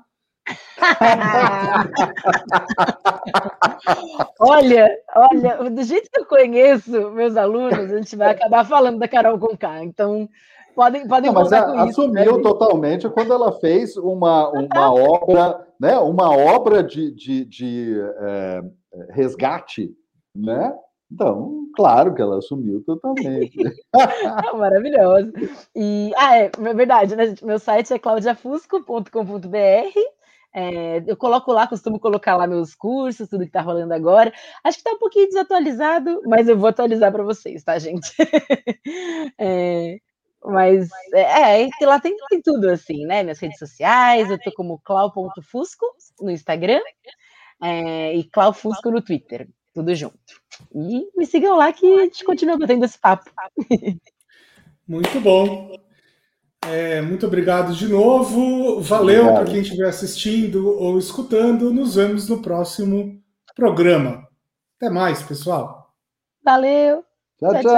[laughs] olha, olha, do jeito que eu conheço meus alunos, a gente vai acabar falando da Carol Conká. Então, podem, podem não, mas a, assumiu isso, né? totalmente quando ela fez uma, uma obra, né? Uma obra de, de, de é, resgate, né? Então, claro que ela assumiu totalmente. [laughs] [laughs] Maravilhoso. E, ah, é, é verdade, né, gente? Meu site é claudiafusco.com.br. É, eu coloco lá, costumo colocar lá meus cursos, tudo que está rolando agora. Acho que está um pouquinho desatualizado, mas eu vou atualizar para vocês, tá, gente? [laughs] é, mas é, é lá tem, tem, tudo assim, né? Minhas redes sociais, eu tô como clau.fusco no Instagram é, e claufusco no Twitter, tudo junto. E me sigam lá que a gente continua batendo esse papo. [laughs] Muito bom. É, muito obrigado de novo. Valeu para quem estiver assistindo ou escutando. Nos vemos no próximo programa. Até mais, pessoal. Valeu. Tchau, tchau. tchau.